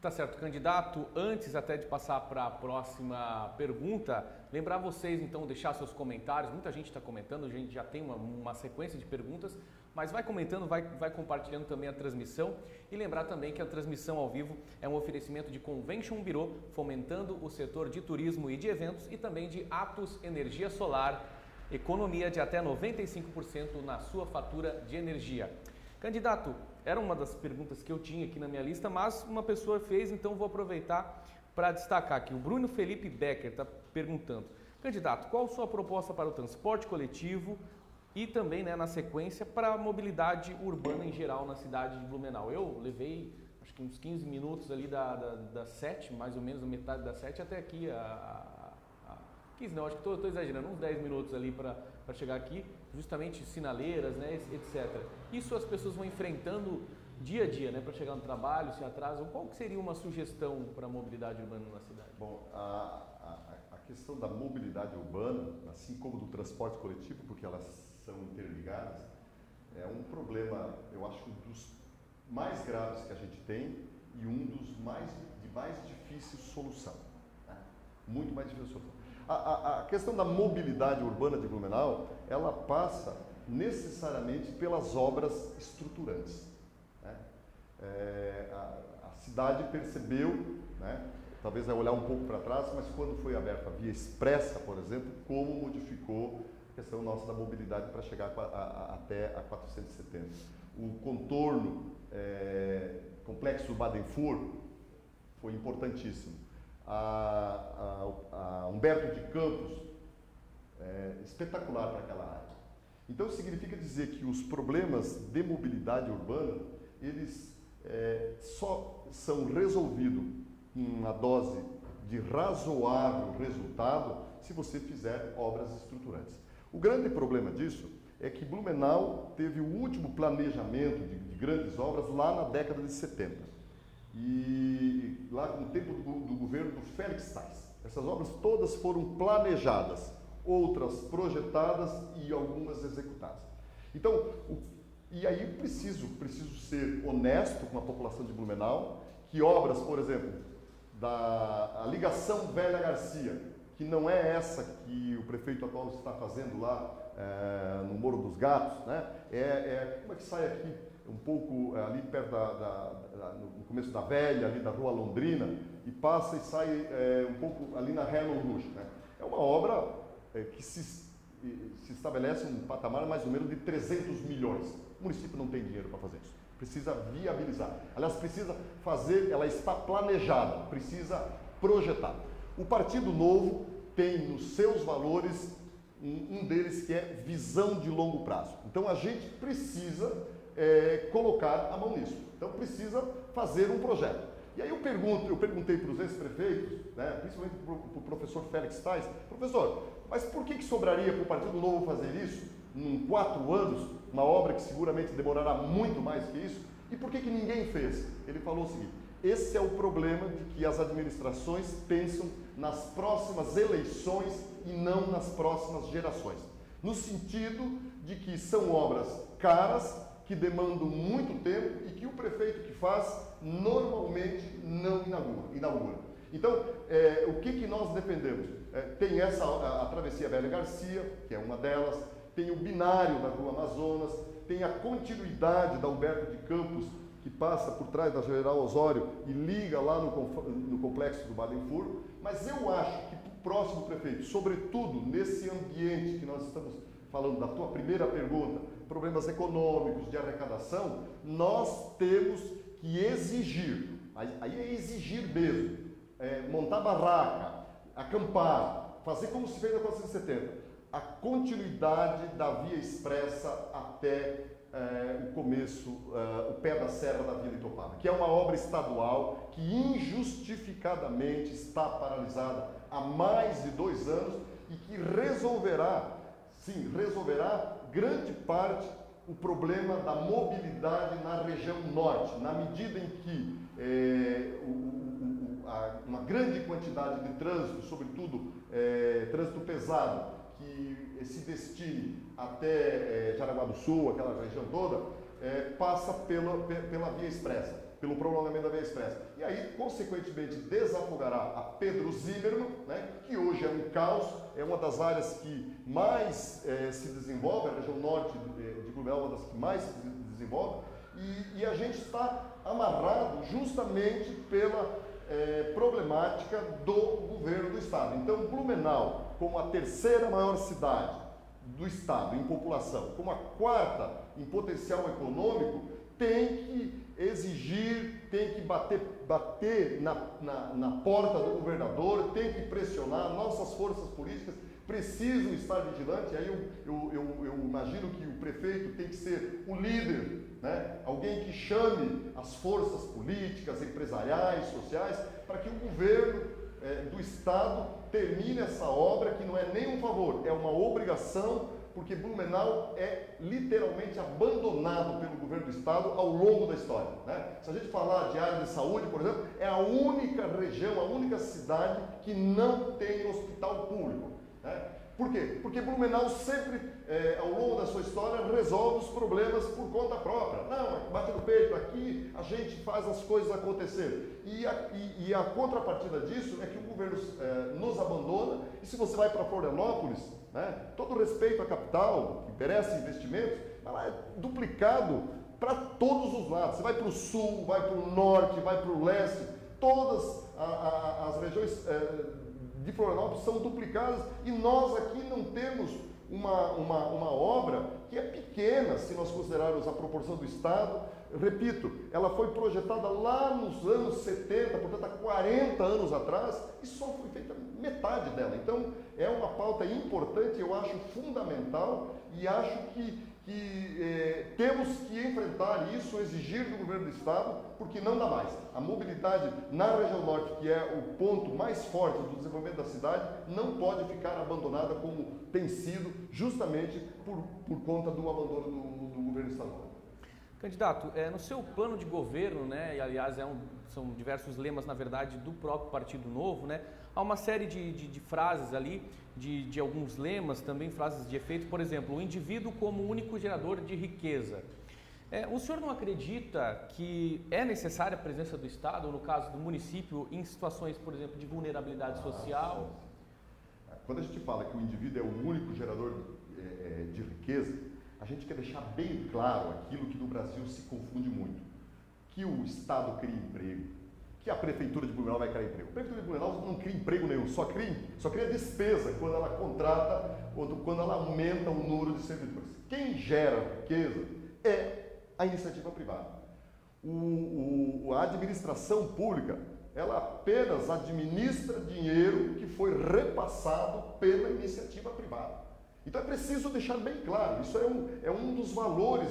Tá certo, candidato. Antes até de passar para a próxima pergunta, lembrar vocês então deixar seus comentários. Muita gente está comentando, a gente já tem uma, uma, sequência de perguntas, mas vai comentando, vai, vai compartilhando também a transmissão e lembrar também que a transmissão ao vivo é um oferecimento de Convention Bureau, fomentando o setor de turismo e de eventos e também de Atos Energia Solar, economia de até 95% na sua fatura de energia. Candidato, era uma das perguntas que eu tinha aqui na minha lista, mas uma pessoa fez, então vou aproveitar para destacar aqui. O Bruno Felipe Becker está perguntando: Candidato, qual sua proposta para o transporte coletivo e também, né, na sequência, para a mobilidade urbana em geral na cidade de Blumenau? Eu levei acho que uns 15 minutos ali da, da, da 7, mais ou menos, metade da 7 até aqui, a, a, a 15 não, acho que estou exagerando, uns 10 minutos ali para chegar aqui justamente sinaleiras, né, etc. Isso as pessoas vão enfrentando dia a dia, né, para chegar no trabalho, se atrasam. Qual que seria uma sugestão para a mobilidade urbana na cidade? Bom, a, a, a, questão da mobilidade urbana, assim como do transporte coletivo, porque elas são interligadas, é um problema, eu acho, dos mais graves que a gente tem e um dos mais de mais difícil solução. Né? Muito mais difícil solução. A, a, a, questão da mobilidade urbana de Blumenau, ela passa necessariamente pelas obras estruturantes. Né? É, a, a, cidade percebeu, né? talvez vai olhar um pouco para trás, mas quando foi aberta a via expressa, por exemplo, como modificou a questão nossa da mobilidade para chegar a, até a 470. O contorno é, complexo Baden-Fur foi importantíssimo a, a, a Humberto de Campos, é, espetacular para aquela área. Então significa dizer que os problemas de mobilidade urbana, eles é, só são resolvidos com uma dose de razoável resultado se você fizer obras estruturantes. O grande problema disso é que Blumenau teve o último planejamento de, de grandes obras lá na década de 70. E lá no tempo do, do governo do Félix Tais. Essas obras todas foram planejadas, outras projetadas e algumas executadas. Então, o, e aí preciso, preciso ser honesto com a população de Blumenau, que obras, por exemplo, da ligação Velha Garcia, que não é essa que o prefeito atual está fazendo lá é, no Moro dos Gatos, né? É, é, como é que sai aqui, um pouco é, ali perto da, da, da, no começo da Velha, ali da Rua Londrina, e passa e sai é, um pouco ali na Herman Rouge, né? É uma obra é, que se, se estabelece um patamar mais ou menos de 300 milhões. O município não tem dinheiro para fazer isso. Precisa viabilizar. Aliás, precisa fazer, ela está planejada, precisa projetar. O Partido Novo tem nos seus valores um, deles que é visão de longo prazo. Então a gente precisa é, colocar a mão nisso. Então precisa fazer um projeto. E aí eu pergunto, eu perguntei para os ex-prefeitos, né, principalmente para o professor Félix Tais, professor, mas por que, que sobraria para o Partido Novo fazer isso em quatro anos, uma obra que seguramente demorará muito mais que isso? E por que, que ninguém fez? Ele falou o seguinte: esse é o problema de que as administrações pensam nas próximas eleições e não nas próximas gerações. No sentido de que são obras caras, que demandam muito tempo e que o prefeito que faz normalmente não inaugura. inaugura. Então, é, o que, que nós defendemos? É, tem essa a, a travessia Velha Garcia, que é uma delas, tem o binário da Rua Amazonas, tem a continuidade da Alberto de Campos, que passa por trás da General Osório e liga lá no, no complexo do Badenfur, mas eu acho que o próximo prefeito, sobretudo nesse ambiente que nós estamos falando da tua primeira pergunta, problemas econômicos, de arrecadação, nós temos que exigir, aí é exigir mesmo, é, montar barraca, acampar, fazer como se fez na 470, a continuidade da via expressa até é, o começo, é, o pé da serra da Vila Itopava, que é uma obra estadual que injustificadamente está paralisada há mais de dois anos e que resolverá, sim, resolverá grande parte o problema da mobilidade na região norte, na medida em que é, o, o, a, uma grande quantidade de trânsito, sobretudo é, trânsito pesado, que se destine até é, Jaraguá do Sul, aquela região toda, passa pela, pela via expressa, pelo prolongamento da via expressa. E aí, consequentemente, desafogará a Pedro Zimmermann, né, que hoje é um caos, é uma das áreas que mais é, se desenvolve, a região norte de, de Blumenau é uma das que mais se desenvolve, e, e a gente está amarrado justamente pela é, problemática do governo do Estado. Então, Blumenau, como a terceira maior cidade do Estado em população, como a quarta em potencial econômico, tem que exigir, tem que bater, bater na, na, na porta do governador, tem que pressionar, nossas forças políticas precisam estar vigilantes. Aí eu, eu, eu, eu, imagino que o prefeito tem que ser o líder, né? alguém que chame as forças políticas, empresariais, sociais, para que o governo é, do Estado termine essa obra, que não é nem um favor, é uma obrigação, porque Blumenau é literalmente abandonado pelo governo do Estado ao longo da história. Né? Se a gente falar de área de saúde, por exemplo, é a única região, a única cidade que não tem hospital público. Né? Por quê? Porque Blumenau sempre, é, ao longo da sua história, resolve os problemas por conta própria. Não, bate no peito, aqui a gente faz as coisas acontecer. E a, e, e a contrapartida disso é que o governo é, nos abandona. E se você vai para Florianópolis, né, todo respeito à capital, que merece investimentos, ela é duplicado para todos os lados. Você vai para o sul, vai para o norte, vai para o leste, todas a, a, as regiões. É, de Florianópolis são duplicadas e nós aqui não temos uma, uma, uma obra que é pequena se nós considerarmos a proporção do Estado. Repito, ela foi projetada lá nos anos 70, portanto há 40 anos atrás, e só foi feita metade dela. Então é uma pauta importante, eu acho fundamental e acho que, que é, temos que enfrentar isso, exigir do governo do Estado, porque não dá mais. A mobilidade na região norte, que é o ponto mais forte do desenvolvimento da cidade, não pode ficar abandonada como tem sido, justamente por, por conta do abandono do, do governo estadual. Candidato, é, no seu plano de governo, né, e aliás é um, são diversos lemas, na verdade, do próprio Partido Novo, né, há uma série de, de, de frases ali, de, de, alguns lemas, também frases de efeito, por exemplo, o indivíduo como único gerador de riqueza. É, o senhor não acredita que é necessária a presença do Estado, ou no caso do município, em situações, por exemplo, de vulnerabilidade social? Quando a gente fala que o indivíduo é o único gerador de, é, de riqueza, a gente quer deixar bem claro aquilo que no Brasil se confunde muito: que o Estado cria emprego, que a prefeitura de Blumenau vai criar emprego. A prefeitura de Blumenau não cria emprego nenhum, só cria, só cria despesa quando ela contrata ou quando ela aumenta o número de servidores. Quem gera riqueza é a iniciativa privada. O, o, a administração pública, ela apenas administra dinheiro que foi repassado pela iniciativa privada. Então é preciso deixar bem claro, isso é um, é um dos valores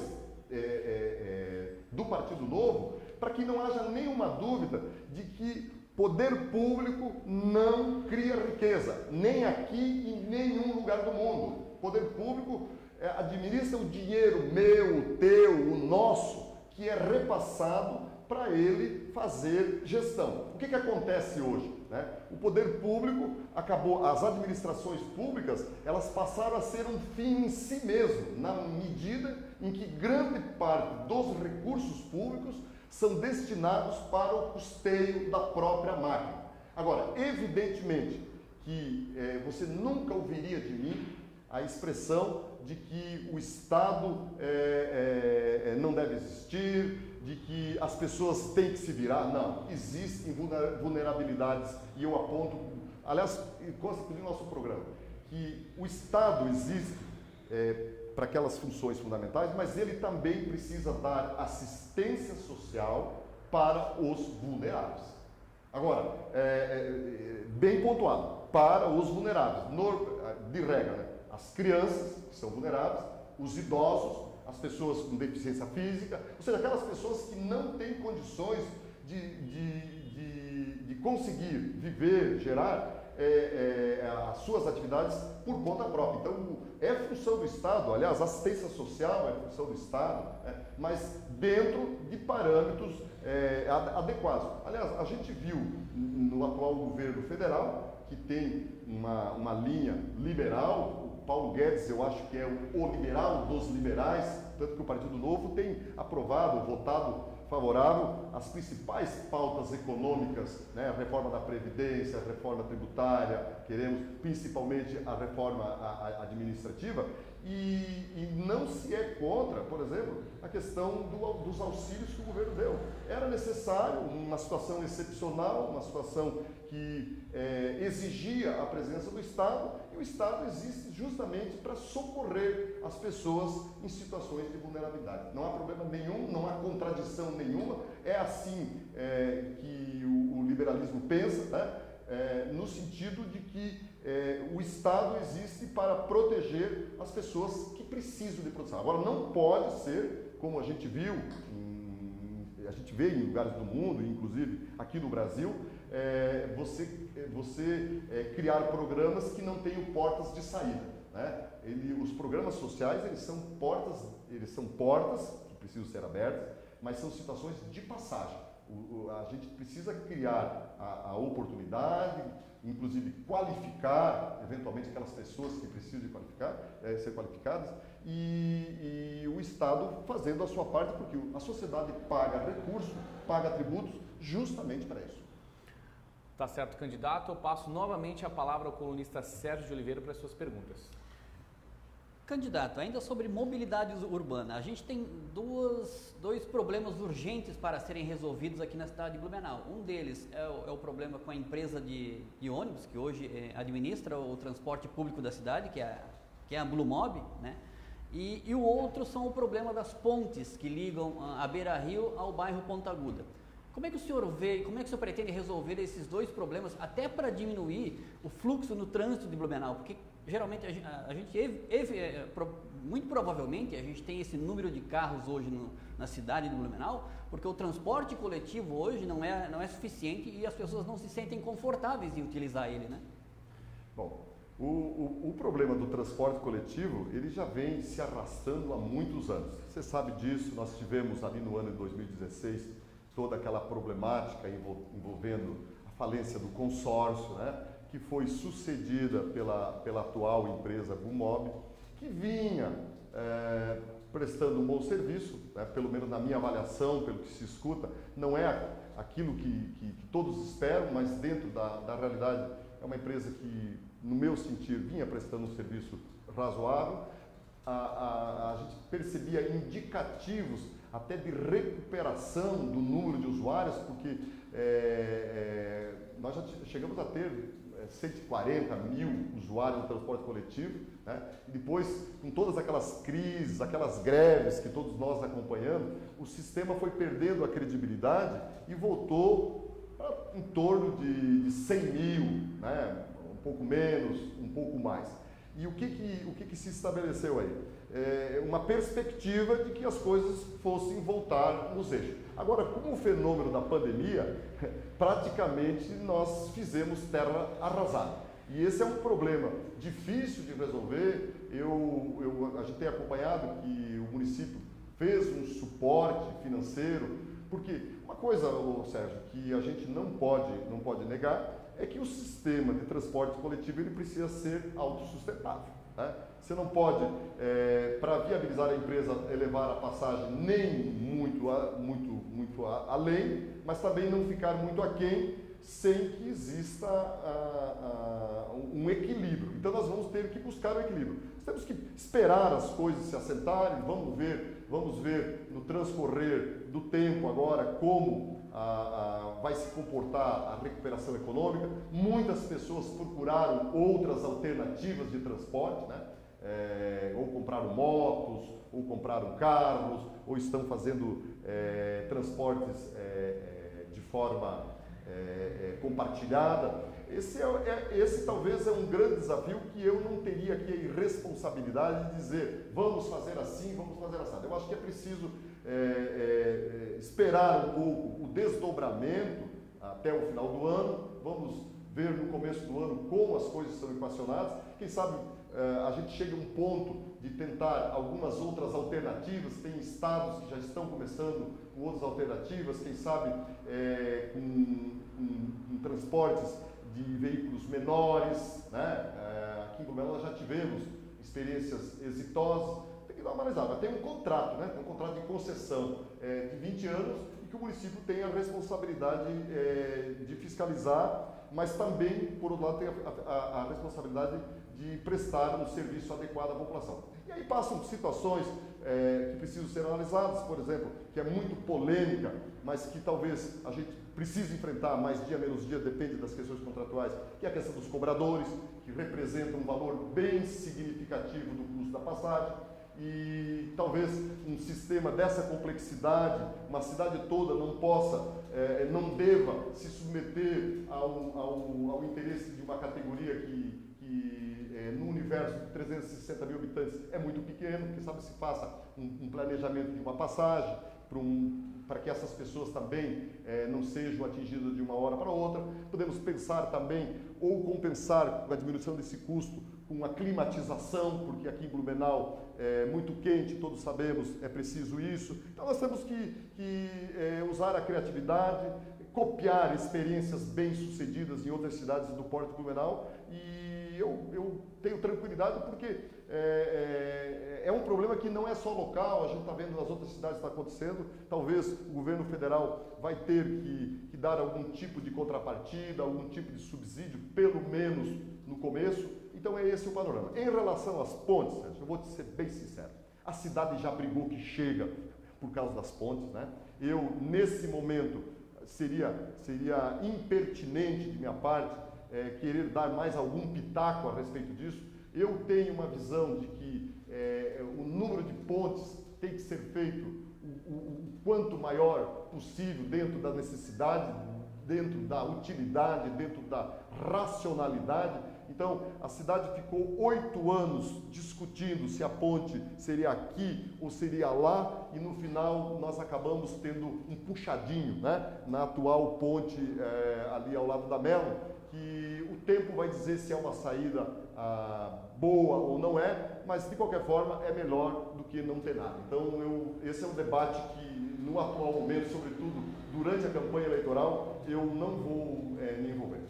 é, é, é, do Partido Novo, para que não haja nenhuma dúvida de que poder público não cria riqueza, nem aqui em nenhum lugar do mundo. Poder público é, administra o dinheiro meu, o teu, o nosso, que é repassado para ele fazer gestão. O que, que acontece hoje? Né? O poder público acabou, as administrações públicas, elas passaram a ser um fim em si mesmo, na medida em que grande parte dos recursos públicos são destinados para o custeio da própria máquina. Agora, evidentemente que é, você nunca ouviria de mim a expressão de que o Estado é, é, não deve existir, de que as pessoas têm que se virar. Não, existem vulnerabilidades e eu aponto, aliás, consta no nosso programa, que o Estado existe é, para aquelas funções fundamentais, mas ele também precisa dar assistência social para os vulneráveis. Agora, é, é, bem pontuado, para os vulneráveis, no, de regra, né? as crianças que são vulneráveis, os idosos, as pessoas com deficiência física, ou seja, aquelas pessoas que não têm condições de, de, de, de conseguir viver, gerar é, é, as suas atividades por conta própria. Então, é função do Estado, aliás, assistência social é função do Estado, é, mas dentro de parâmetros é, adequados. Aliás, a gente viu no atual governo federal que tem uma, uma linha liberal, Paulo Guedes, eu acho que é o liberal dos liberais, tanto que o Partido Novo tem aprovado, votado favorável às principais pautas econômicas, né? a reforma da Previdência, a reforma tributária, queremos principalmente a reforma administrativa, e, e, não se é contra, por exemplo, a questão do, dos auxílios que o governo deu. Era necessário, uma situação excepcional, uma situação que é, exigia a presença do Estado, e o Estado existe justamente para socorrer as pessoas em situações de vulnerabilidade. Não há problema nenhum, não há contradição nenhuma, é assim é, que o, o, liberalismo pensa, né? É, no sentido de que é, o Estado existe para proteger as pessoas que precisam de proteção. Agora, não pode ser, como a gente viu, a gente vê em lugares do mundo, inclusive aqui no Brasil, é, você, é, você é, criar programas que não tenham portas de saída. Né? Ele, os programas sociais eles são portas, eles são portas que precisam ser abertas, mas são situações de passagem. O, o, a gente precisa criar a, a, oportunidade, inclusive qualificar eventualmente aquelas pessoas que precisam de qualificar, é, ser qualificadas, e, e o Estado fazendo a sua parte, porque a sociedade paga recursos, paga tributos justamente para isso. Tá certo, candidato. Eu passo novamente a palavra ao colunista Sérgio de Oliveira para as suas perguntas. Candidato, ainda sobre mobilidade urbana, a gente tem duas, dois problemas urgentes para serem resolvidos aqui na cidade de Blumenau. Um deles é o, é o problema com a empresa de, de ônibus, que hoje é, administra o transporte público da cidade, que é, que é a né? E, e o outro são o problema das pontes que ligam a Beira Rio ao bairro Ponta Aguda. Como é que o senhor vê, como é que o senhor pretende resolver esses dois problemas, até para diminuir o fluxo no trânsito de Blumenau? Porque geralmente a, gente, gente é, muito provavelmente a gente tem esse número de carros hoje no, na cidade de Blumenau, porque o transporte coletivo hoje não é, não é suficiente e as pessoas não se sentem confortáveis em utilizar ele, né? Bom, o, o, o, problema do transporte coletivo, ele já vem se arrastando há muitos anos. Você sabe disso, nós tivemos ali no ano de 2016 toda aquela problemática envolvendo a falência do consórcio, né? Que foi sucedida pela, pela atual empresa Bumob, que vinha é, prestando um bom serviço, né, pelo menos na minha avaliação, pelo que se escuta, não é aquilo que, que, que todos esperam, mas dentro da, da realidade é uma empresa que, no meu sentir, vinha prestando um serviço razoável. A, a, a gente percebia indicativos até de recuperação do número de usuários, porque é, é, nós já chegamos a ter 140 mil usuários do transporte coletivo, né? e depois, com todas aquelas crises, aquelas greves que todos nós acompanhamos, o sistema foi perdendo a credibilidade e voltou em torno de, de 100 mil, né? um pouco menos, um pouco mais. E o que, que, o que, que se estabeleceu aí? É uma perspectiva de que as coisas fossem voltar nos eixos. Agora, com o fenômeno da pandemia, praticamente nós fizemos terra arrasada. E esse é um problema difícil de resolver. Eu, eu, a gente tem acompanhado que o município fez um suporte financeiro, porque uma coisa, Sérgio, que a gente não pode, não pode negar é que o sistema de transporte coletivo ele precisa ser autossustentável. Né? Você não pode, é, para viabilizar a empresa, elevar a passagem nem muito, muito, muito além, mas também não ficar muito aquém, sem que exista a, um equilíbrio. Então nós vamos ter que buscar o equilíbrio. Nós temos que esperar as coisas se assentarem, vamos ver, vamos ver no transcorrer do tempo agora como vai se comportar a recuperação econômica. Muitas pessoas procuraram outras alternativas de transporte, né? é, ou compraram motos, ou compraram carros, ou estão fazendo é, transportes é, de forma compartilhada. Esse, é, é, esse talvez é um grande desafio que eu não teria aqui a irresponsabilidade de dizer vamos fazer assim, vamos fazer assim. Eu acho que é preciso esperar um pouco o desdobramento até o final do ano, vamos ver no começo do ano como as coisas são equacionadas, quem sabe a gente chega a um ponto de tentar algumas outras alternativas, tem estados que já estão começando com outras alternativas, quem sabe é, com, com, com, transportes de veículos menores, né? É, aqui em Blumenau já tivemos experiências exitosas, tem que dar uma analisada, tem um contrato, né? Tem um contrato de concessão é, de 20 anos e que o município tem a responsabilidade de fiscalizar, mas também, por outro lado, tem a, a, a responsabilidade de prestar um serviço adequado à população. E aí passam situações é, que precisam ser analisadas, por exemplo, que é muito polêmica, mas que talvez a gente precise enfrentar mais dia menos dia, depende das questões contratuais, que é a questão dos cobradores, que representam um valor bem significativo do custo da passagem. E talvez um sistema dessa complexidade, uma cidade toda não possa, é, não deva se submeter ao, ao, ao interesse de uma categoria que, que é, no universo de 360 mil habitantes é muito pequeno, que sabe se faça um, um planejamento de uma passagem para um, para que essas pessoas também é, não sejam atingidas de uma hora para outra. Podemos pensar também ou compensar a diminuição desse custo com a climatização, porque aqui em Blumenau é muito quente, todos sabemos, é preciso isso. Então nós temos que, que é, usar a criatividade, copiar experiências bem-sucedidas em outras cidades do Porto Blumenau e eu, eu tenho tranquilidade porque é, é, é, um problema que não é só local, a gente está vendo nas outras cidades está acontecendo. Talvez o governo federal vai ter que, que, dar algum tipo de contrapartida, algum tipo de subsídio, pelo menos no começo. Então é esse o panorama. Em relação às pontes, eu vou te ser bem sincero. A cidade já brigou que chega por causa das pontes, né? Eu, nesse momento, seria, seria impertinente de minha parte é, querer dar mais algum pitaco a respeito disso. Eu tenho uma visão de que é, o número de pontes tem que ser feito o, o, o, quanto maior possível dentro da necessidade dentro da utilidade, dentro da racionalidade. Então, a cidade ficou oito anos discutindo se a ponte seria aqui ou seria lá, e no final nós acabamos tendo um puxadinho né, na atual ponte é, ali ao lado da Melo, que o tempo vai dizer se é uma saída ah, boa ou não é, mas de qualquer forma é melhor do que não ter nada. Então, eu, esse é um debate que, no atual momento, sobretudo durante a campanha eleitoral, eu não vou é, me envolver.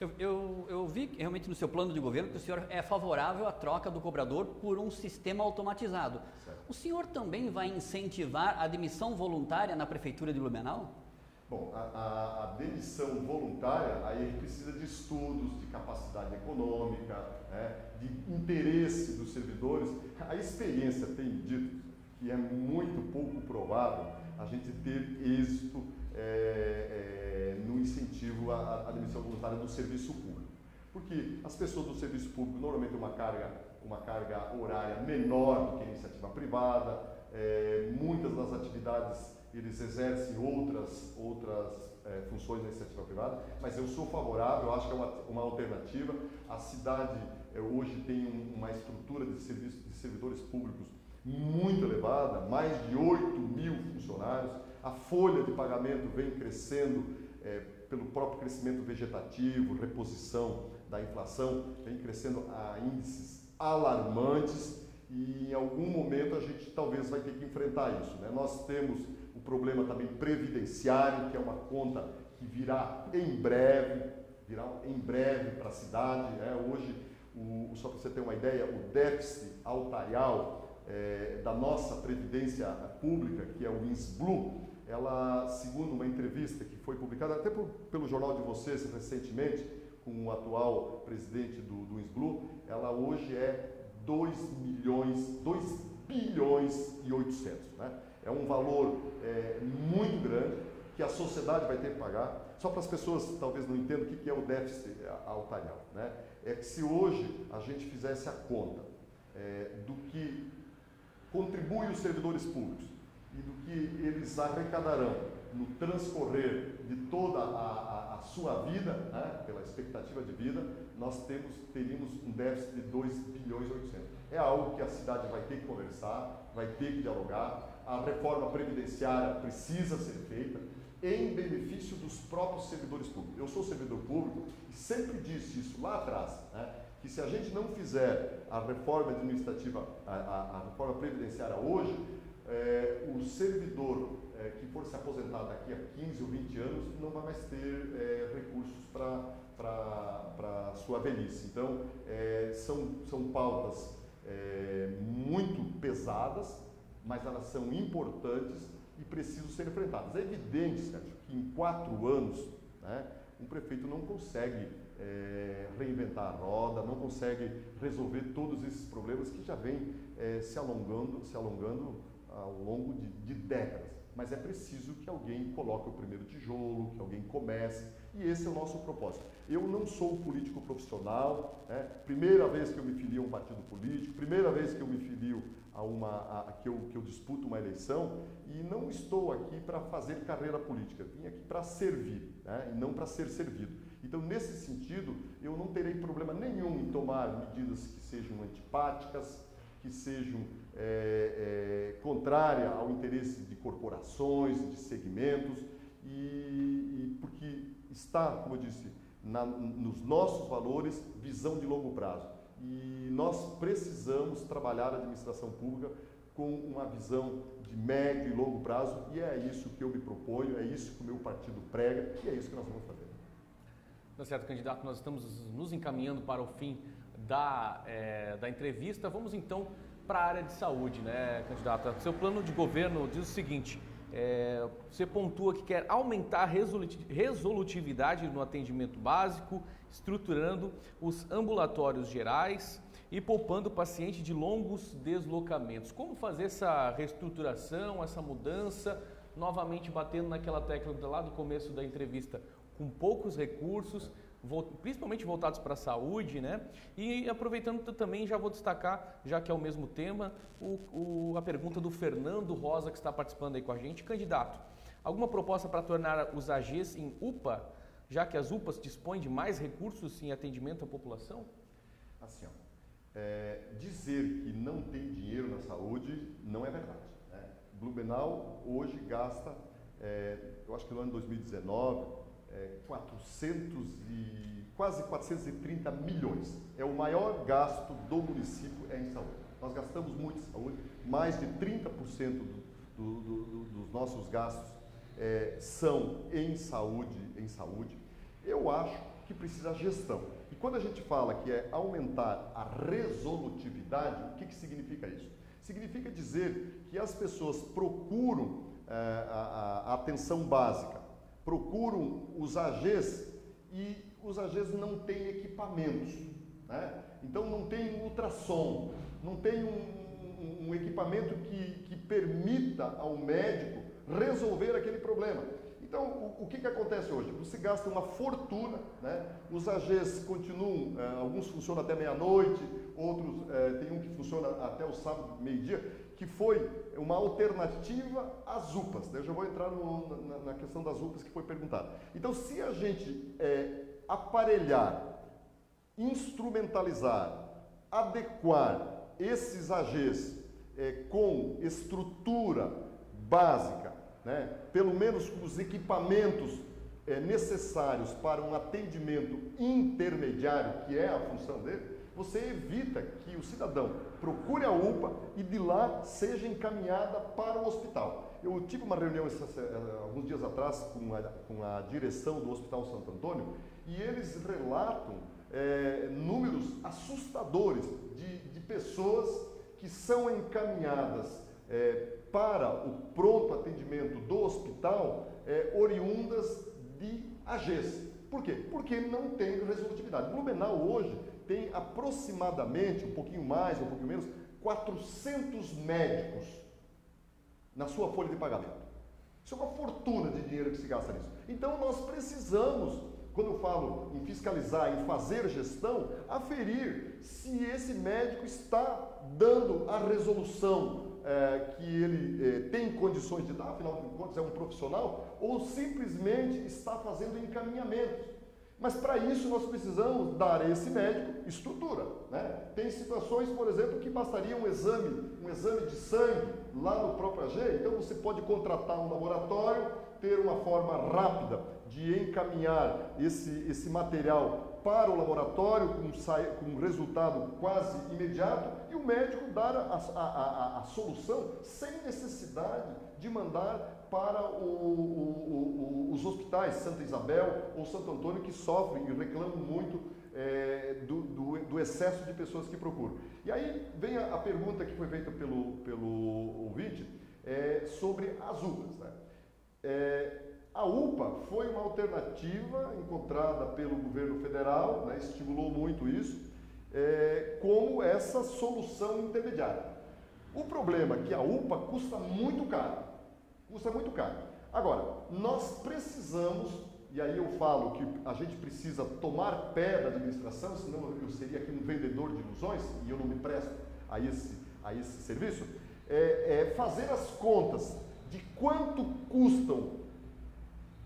Eu, eu, eu, vi realmente no seu plano de governo que o senhor é favorável à troca do cobrador por um sistema automatizado. Certo. O senhor também vai incentivar a demissão voluntária na Prefeitura de Blumenau? Bom, a, a, a, demissão voluntária, aí precisa de estudos, de capacidade econômica, né, de interesse dos servidores. A experiência tem dito que é muito pouco provável a gente ter êxito é, é, no incentivo à, à demissão voluntária do serviço público. Porque as pessoas do serviço público normalmente têm uma carga, uma carga horária menor do que a iniciativa privada, é, muitas das atividades eles exercem outras, outras é, funções na iniciativa privada, mas eu sou favorável, eu acho que é uma, uma alternativa. A cidade é, hoje tem um, uma estrutura de, serviço, de servidores públicos muito elevada, mais de 8 mil funcionários. A folha de pagamento vem crescendo é, pelo próprio crescimento vegetativo, reposição da inflação, vem crescendo a índices alarmantes e em algum momento a gente talvez vai ter que enfrentar isso. Né? Nós temos o problema também previdenciário, que é uma conta que virá em breve, virá em breve para a cidade. Né? Hoje, o, só para você ter uma ideia, o déficit altarial é, da nossa previdência pública, que é o INSBLU, ela, segundo uma entrevista que foi publicada até por, pelo jornal de vocês recentemente, com o atual presidente do, do INSBLU, ela hoje é 2 milhões, 2 bilhões e 800. Né? É um valor é, muito grande que a sociedade vai ter que pagar. Só para as pessoas talvez não entendam o que é o déficit altarial. Né? É que se hoje a gente fizesse a conta é, do que contribui os servidores públicos e do que eles arrecadarão no transcorrer de toda a, a, a sua vida, né, pela expectativa de vida, nós temos, teríamos um déficit de 2 bilhões e 800. É algo que a cidade vai ter que conversar, vai ter que dialogar. A reforma previdenciária precisa ser feita em benefício dos próprios servidores públicos. Eu sou servidor público e sempre disse isso lá atrás, né, que se a gente não fizer a reforma administrativa, a, a, a reforma previdenciária hoje, é, o servidor é, que for se aposentar daqui a 15 ou 20 anos não vai mais ter é, recursos para a sua velhice. Então, é, são, são pautas é, muito pesadas, mas elas são importantes e precisam ser enfrentadas. É evidente, Sérgio, que em quatro anos né, um prefeito não consegue é, reinventar a roda, não consegue resolver todos esses problemas que já vêm é, se alongando, se alongando ao longo de, de décadas. Mas é preciso que alguém coloque o primeiro tijolo, que alguém comece, e esse é o nosso propósito. Eu não sou político profissional, né? primeira vez que eu me filio a um partido político, primeira vez que eu me filio a uma, a, que, eu, que eu disputo uma eleição, e não estou aqui para fazer carreira política, vim aqui para servir, né? e não para ser servido. Então, nesse sentido, eu não terei problema nenhum em tomar medidas que sejam antipáticas, que sejam é, é, contrária ao interesse de corporações, de segmentos, e, e porque está, como eu disse, na, nos nossos valores, visão de longo prazo. E nós precisamos trabalhar a administração pública com uma visão de médio e longo prazo, e é isso que eu me proponho, é isso que o meu partido prega, e é isso que nós vamos fazer. Tá certo, candidato, nós estamos nos encaminhando para o fim da, é, da entrevista. Vamos então para a área de saúde, né, candidata? Seu plano de governo diz o seguinte: é, você pontua que quer aumentar a resolutividade no atendimento básico, estruturando os ambulatórios gerais e poupando o paciente de longos deslocamentos. Como fazer essa reestruturação, essa mudança, novamente batendo naquela tecla lá do começo da entrevista, com poucos recursos, principalmente voltados para a saúde, né? E aproveitando também, já vou destacar, já que é o mesmo tema, o, o, a pergunta do Fernando Rosa, que está participando aí com a gente. Candidato, Alguma proposta para tornar os AGs em UPA, já que as UPAs dispõem de mais recursos em atendimento à população? Assim, ó, é, dizer que não tem dinheiro na saúde não é verdade. Né? Blumenau hoje gasta, é, eu acho que no ano 2019, é, 400 e, quase 430 milhões. É o maior gasto do município é em saúde. Nós gastamos muito em saúde, mais de 30% do, do, do, dos nossos gastos é, são em saúde, em saúde. Eu acho que precisa gestão. E quando a gente fala que é aumentar a resolutividade, o que, que significa isso? Significa dizer que as pessoas procuram é, a, a, atenção básica, procuram os AGs e os AGs não têm equipamentos. Né? Então não tem ultrassom, não tem um, um equipamento que, que permita ao médico resolver aquele problema. Então, o, o que, que acontece hoje? Você gasta uma fortuna, né? os AGs continuam, eh, alguns funcionam até meia-noite, outros, eh, tem um que funciona até o sábado, meio-dia, que foi uma alternativa às UPAs. Né? Eu já vou entrar no, na, na, questão das UPAs que foi perguntada. Então, se a gente eh, aparelhar, instrumentalizar, adequar esses AGs com estrutura básica, né, pelo menos com os equipamentos é, necessários para um atendimento intermediário, que é a função dele, você evita que o cidadão procure a UPA e de lá seja encaminhada para o hospital. Eu tive uma reunião eh, alguns dias atrás com a, com a direção do Hospital Santo Antônio e eles relatam é, números assustadores de, de pessoas que são encaminhadas é, para o pronto atendimento do hospital é, oriundas de AGs. Por quê? Porque não tem resolutividade. Blumenau hoje tem aproximadamente, um pouquinho mais, um pouquinho menos, 400 médicos na sua folha de pagamento. Isso é uma fortuna de dinheiro que se gasta nisso. Então nós precisamos quando eu falo em fiscalizar, em fazer gestão, aferir se esse médico está dando a resolução é, que ele é, tem condições de dar, afinal de contas é um profissional, ou simplesmente está fazendo encaminhamentos. Mas para isso nós precisamos dar a esse médico estrutura. Né? Tem situações, por exemplo, que bastaria um exame, um exame de sangue lá no próprio AG, então você pode contratar um laboratório, ter uma forma rápida de encaminhar esse, esse material para o laboratório com, com um resultado quase imediato e o médico dar a, a, a, a solução sem necessidade de mandar para o, o, o, os hospitais Santa Isabel ou Santo Antônio que sofrem e reclamam muito é, do, do, do, excesso de pessoas que procuram. E aí vem a, pergunta que foi feita pelo, pelo ouvinte é, sobre as uvas. Né? É, a UPA foi uma alternativa encontrada pelo governo federal, né, estimulou muito isso, é, como essa solução intermediária. O problema é que a UPA custa muito caro, custa muito caro. Agora, nós precisamos, e aí eu falo que a gente precisa tomar pé da administração, senão eu seria aqui um vendedor de ilusões e eu não me presto a esse, a esse serviço, é, é fazer as contas de quanto custam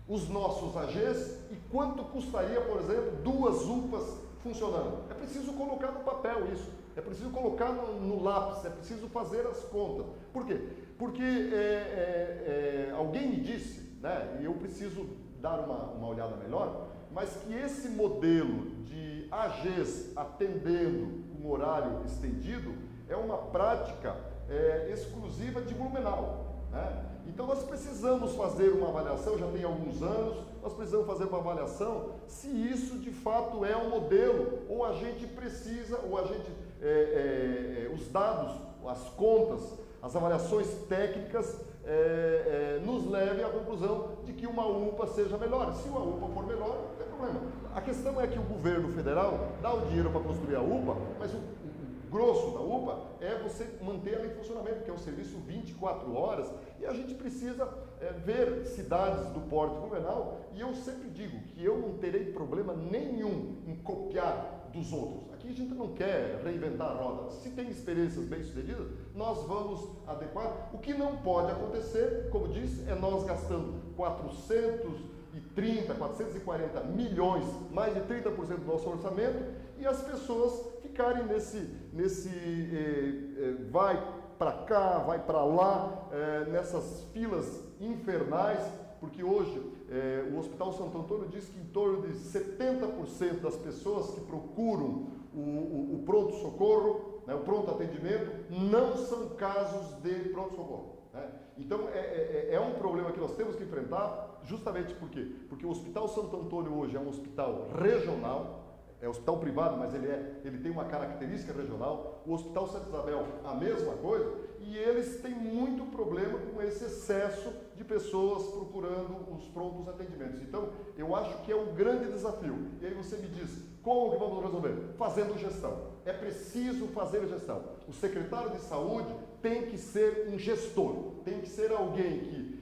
os nossos AGs e quanto custaria, por exemplo, duas UPAs funcionando. É preciso colocar no papel isso, é preciso colocar no, no lápis, é preciso fazer as contas. Por quê? Porque é, é, é, alguém me disse, né, e eu preciso dar uma, uma olhada melhor, mas que esse modelo de AGs atendendo com horário estendido é uma prática é, exclusiva de Blumenau. Né? Então nós precisamos fazer uma avaliação, já tem alguns anos, nós precisamos fazer uma avaliação se isso de fato é um modelo, ou a gente precisa, ou a gente, é, é, é os dados, as contas, as avaliações técnicas é, é, nos levem à conclusão de que uma UPA seja melhor. Se uma UPA for melhor, não tem problema. A questão é que o governo federal dá o dinheiro para construir a UPA, mas o grosso da UPA é você manter ela em funcionamento, que é um serviço 24 horas, e a gente precisa é, ver cidades do porte Blumenau, e eu sempre digo que eu não terei problema nenhum em copiar dos outros. Aqui a gente não quer reinventar a roda. Se tem experiências bem-sucedidas, nós vamos adequar. O que não pode acontecer, como disse, é nós gastando 430, 440 milhões, mais de 30% do nosso orçamento, e as pessoas ficarem nesse, nesse eh, eh, vai para cá, vai para lá, eh, nessas filas infernais, porque hoje o Hospital Santo Antônio diz que em torno de 70% das pessoas que procuram o, o, o pronto-socorro, né, o pronto atendimento, não são casos de pronto-socorro. Né? Então é, é, é, um problema que nós temos que enfrentar, justamente por quê? Porque o Hospital Santo Antônio hoje é um hospital regional, é hospital privado, mas ele, é, ele tem uma característica regional. O Hospital Santa Isabel, a mesma coisa, e eles têm muito problema com esse excesso de pessoas procurando os prontos atendimentos. Então, eu acho que é um grande desafio. E aí você me diz, como que vamos resolver? Fazendo gestão. É preciso fazer gestão. O secretário de saúde tem que ser um gestor, tem que ser alguém que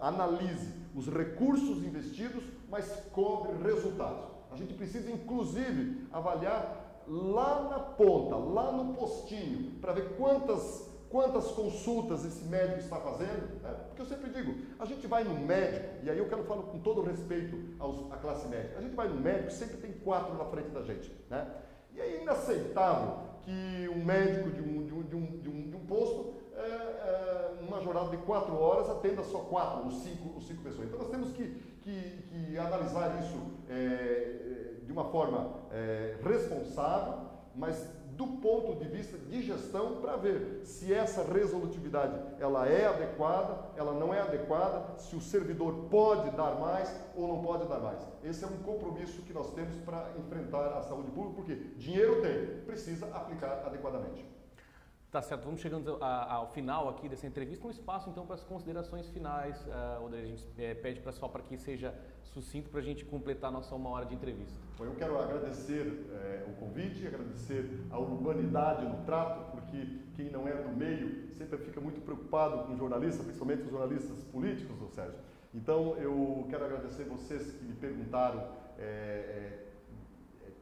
analise os recursos investidos, mas cobre resultados. Gente precisa, inclusive, avaliar lá na ponta, lá no postinho, para ver quantas, quantas consultas esse médico está fazendo. Né? Porque eu sempre digo, a gente vai no médico, e aí eu quero falar com todo respeito aos, à classe médica, a gente vai no médico, sempre tem quatro na frente da gente. Né? E é inaceitável que um médico de um, de um, de um, de um, de um posto, é, é, uma jornada de quatro horas, atenda só quatro ou cinco, ou cinco pessoas. Então nós temos que que, que analisar isso é, de uma forma é, responsável, mas do ponto de vista de gestão para ver se essa resolutividade ela é adequada, ela não é adequada, se o servidor pode dar mais ou não pode dar mais. Esse é um compromisso que nós temos para enfrentar a saúde pública, porque dinheiro tem, precisa aplicar adequadamente. Tá certo, vamos chegando ao final aqui dessa entrevista, um espaço então para as considerações finais, uh, a gente é, pede para só para que seja sucinto para a gente completar a nossa uma hora de entrevista. Eu quero agradecer é, o convite, agradecer a urbanidade no trato, porque quem não é do meio sempre fica muito preocupado com jornalistas, principalmente os jornalistas políticos, ou Sérgio. Então eu quero agradecer vocês que me perguntaram é,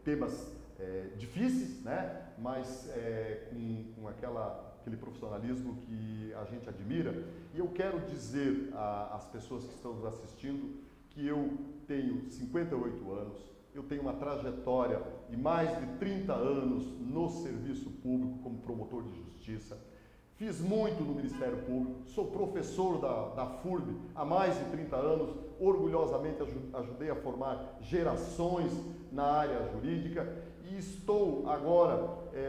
temas é, difíceis, né? mas é, com, com aquela, aquele profissionalismo que a gente admira. E eu quero dizer às pessoas que estão nos assistindo que eu tenho 58 anos, eu tenho uma trajetória de mais de 30 anos no serviço público como promotor de justiça. Fiz muito no Ministério Público, sou professor da, da FURB há mais de 30 anos, orgulhosamente ajudei a formar gerações na área jurídica e estou agora é,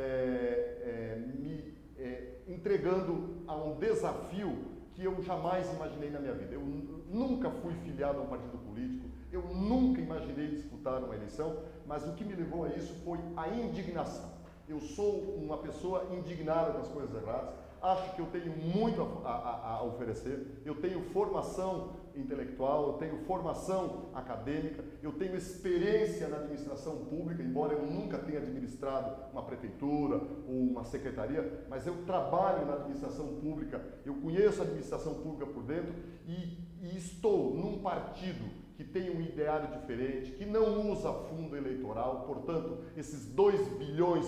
é, me é, entregando a um desafio que eu jamais imaginei na minha vida. Eu nunca fui filiado a um partido político, eu nunca imaginei disputar uma eleição, mas o que me levou a isso foi a indignação. Eu sou uma pessoa indignada com as coisas erradas, acho que eu tenho muito a, a, a, oferecer, eu tenho formação intelectual, eu tenho formação acadêmica, eu tenho experiência na administração pública, embora eu nunca tenha administrado uma prefeitura ou uma secretaria, mas eu trabalho na administração pública, eu conheço a administração pública por dentro e, e estou num partido que tem um ideário diferente, que não usa fundo eleitoral, portanto, esses 2 bilhões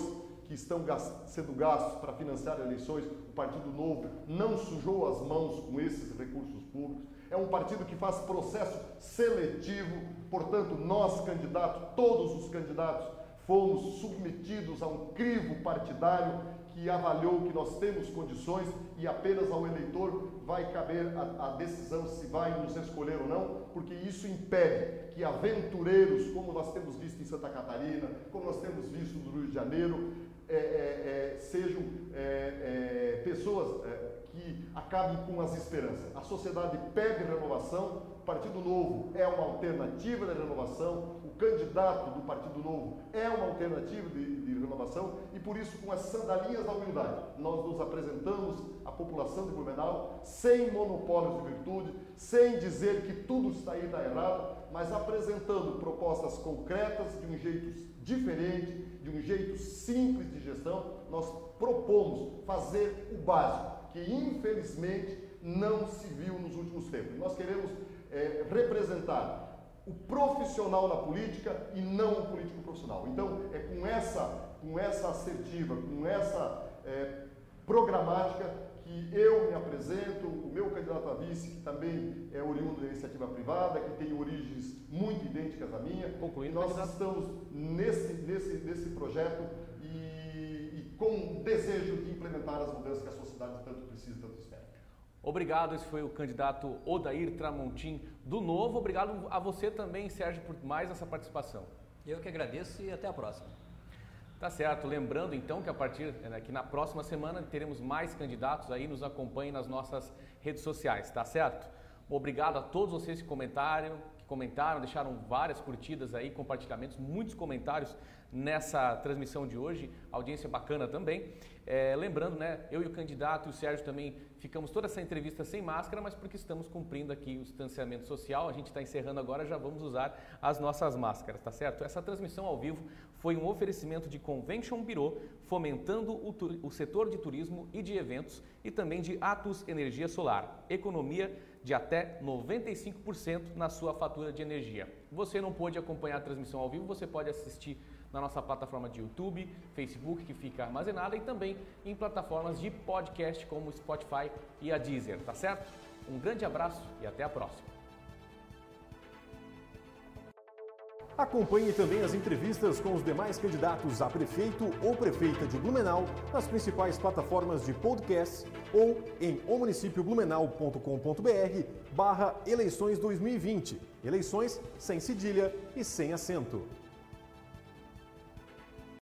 que estão sendo gastos para financiar eleições, o Partido Novo não sujou as mãos com esses recursos públicos. É um partido que faz processo seletivo, portanto, nós candidatos, todos os candidatos, fomos submetidos a um crivo partidário que avaliou que nós temos condições e apenas ao eleitor vai caber a, a, decisão se vai nos escolher ou não, porque isso impede que aventureiros, como nós temos visto em Santa Catarina, como nós temos visto no Rio de Janeiro, é, é, é, sejam é, é, pessoas que acabem com as esperanças. A sociedade pede renovação, o Partido Novo é uma alternativa de renovação, o candidato do Partido Novo é uma alternativa de, de renovação e por isso, com as sandalinhas da humildade, nós nos apresentamos à população de Blumenau sem monopólios de virtude, sem dizer que tudo está aí está errado, mas apresentando propostas concretas de um jeito diferente, de um jeito simples de gestão, nós propomos fazer o básico, que infelizmente não se viu nos últimos tempos. Nós queremos é, representar o profissional na política e não o político profissional. Então, é com essa, com essa assertiva, com essa é, programática que eu me apresento, o meu candidato a vice, que também é oriundo da iniciativa privada, que tem origens muito idênticas à minha. Concluindo, nós candidato. estamos nesse, nesse, nesse projeto e, e com desejo de implementar as mudanças que a sociedade tanto precisa e tanto espera. Obrigado, esse foi o candidato Odair Tramontim do Novo. Obrigado a você também, Sérgio, por mais essa participação. Eu que agradeço e até a próxima. Tá certo. Lembrando então que a partir né, que na próxima semana teremos mais candidatos aí, nos acompanhem nas nossas redes sociais, tá certo? Obrigado a todos vocês que comentaram, que comentaram, deixaram várias curtidas aí, compartilhamentos, muitos comentários nessa transmissão de hoje, audiência bacana também. É, lembrando, né, eu e o candidato e o Sérgio também ficamos toda essa entrevista sem máscara, mas porque estamos cumprindo aqui o distanciamento social, a gente está encerrando agora, já vamos usar as nossas máscaras, tá certo? Essa transmissão ao vivo foi um oferecimento de Convention Bureau, fomentando o, o setor de turismo e de eventos e também de Atos Energia Solar, economia de até 95% na sua fatura de energia. Você não pôde acompanhar a transmissão ao vivo, você pode assistir na nossa plataforma de YouTube, Facebook, que fica armazenada, e também em plataformas de podcast como Spotify e a Deezer, tá certo? Um grande abraço e até a próxima. Acompanhe também as entrevistas com os demais candidatos a prefeito ou prefeita de Blumenau nas principais plataformas de podcast ou em omunicipioblumenau.com.br barra eleições 2020. Eleições sem cedilha e sem acento.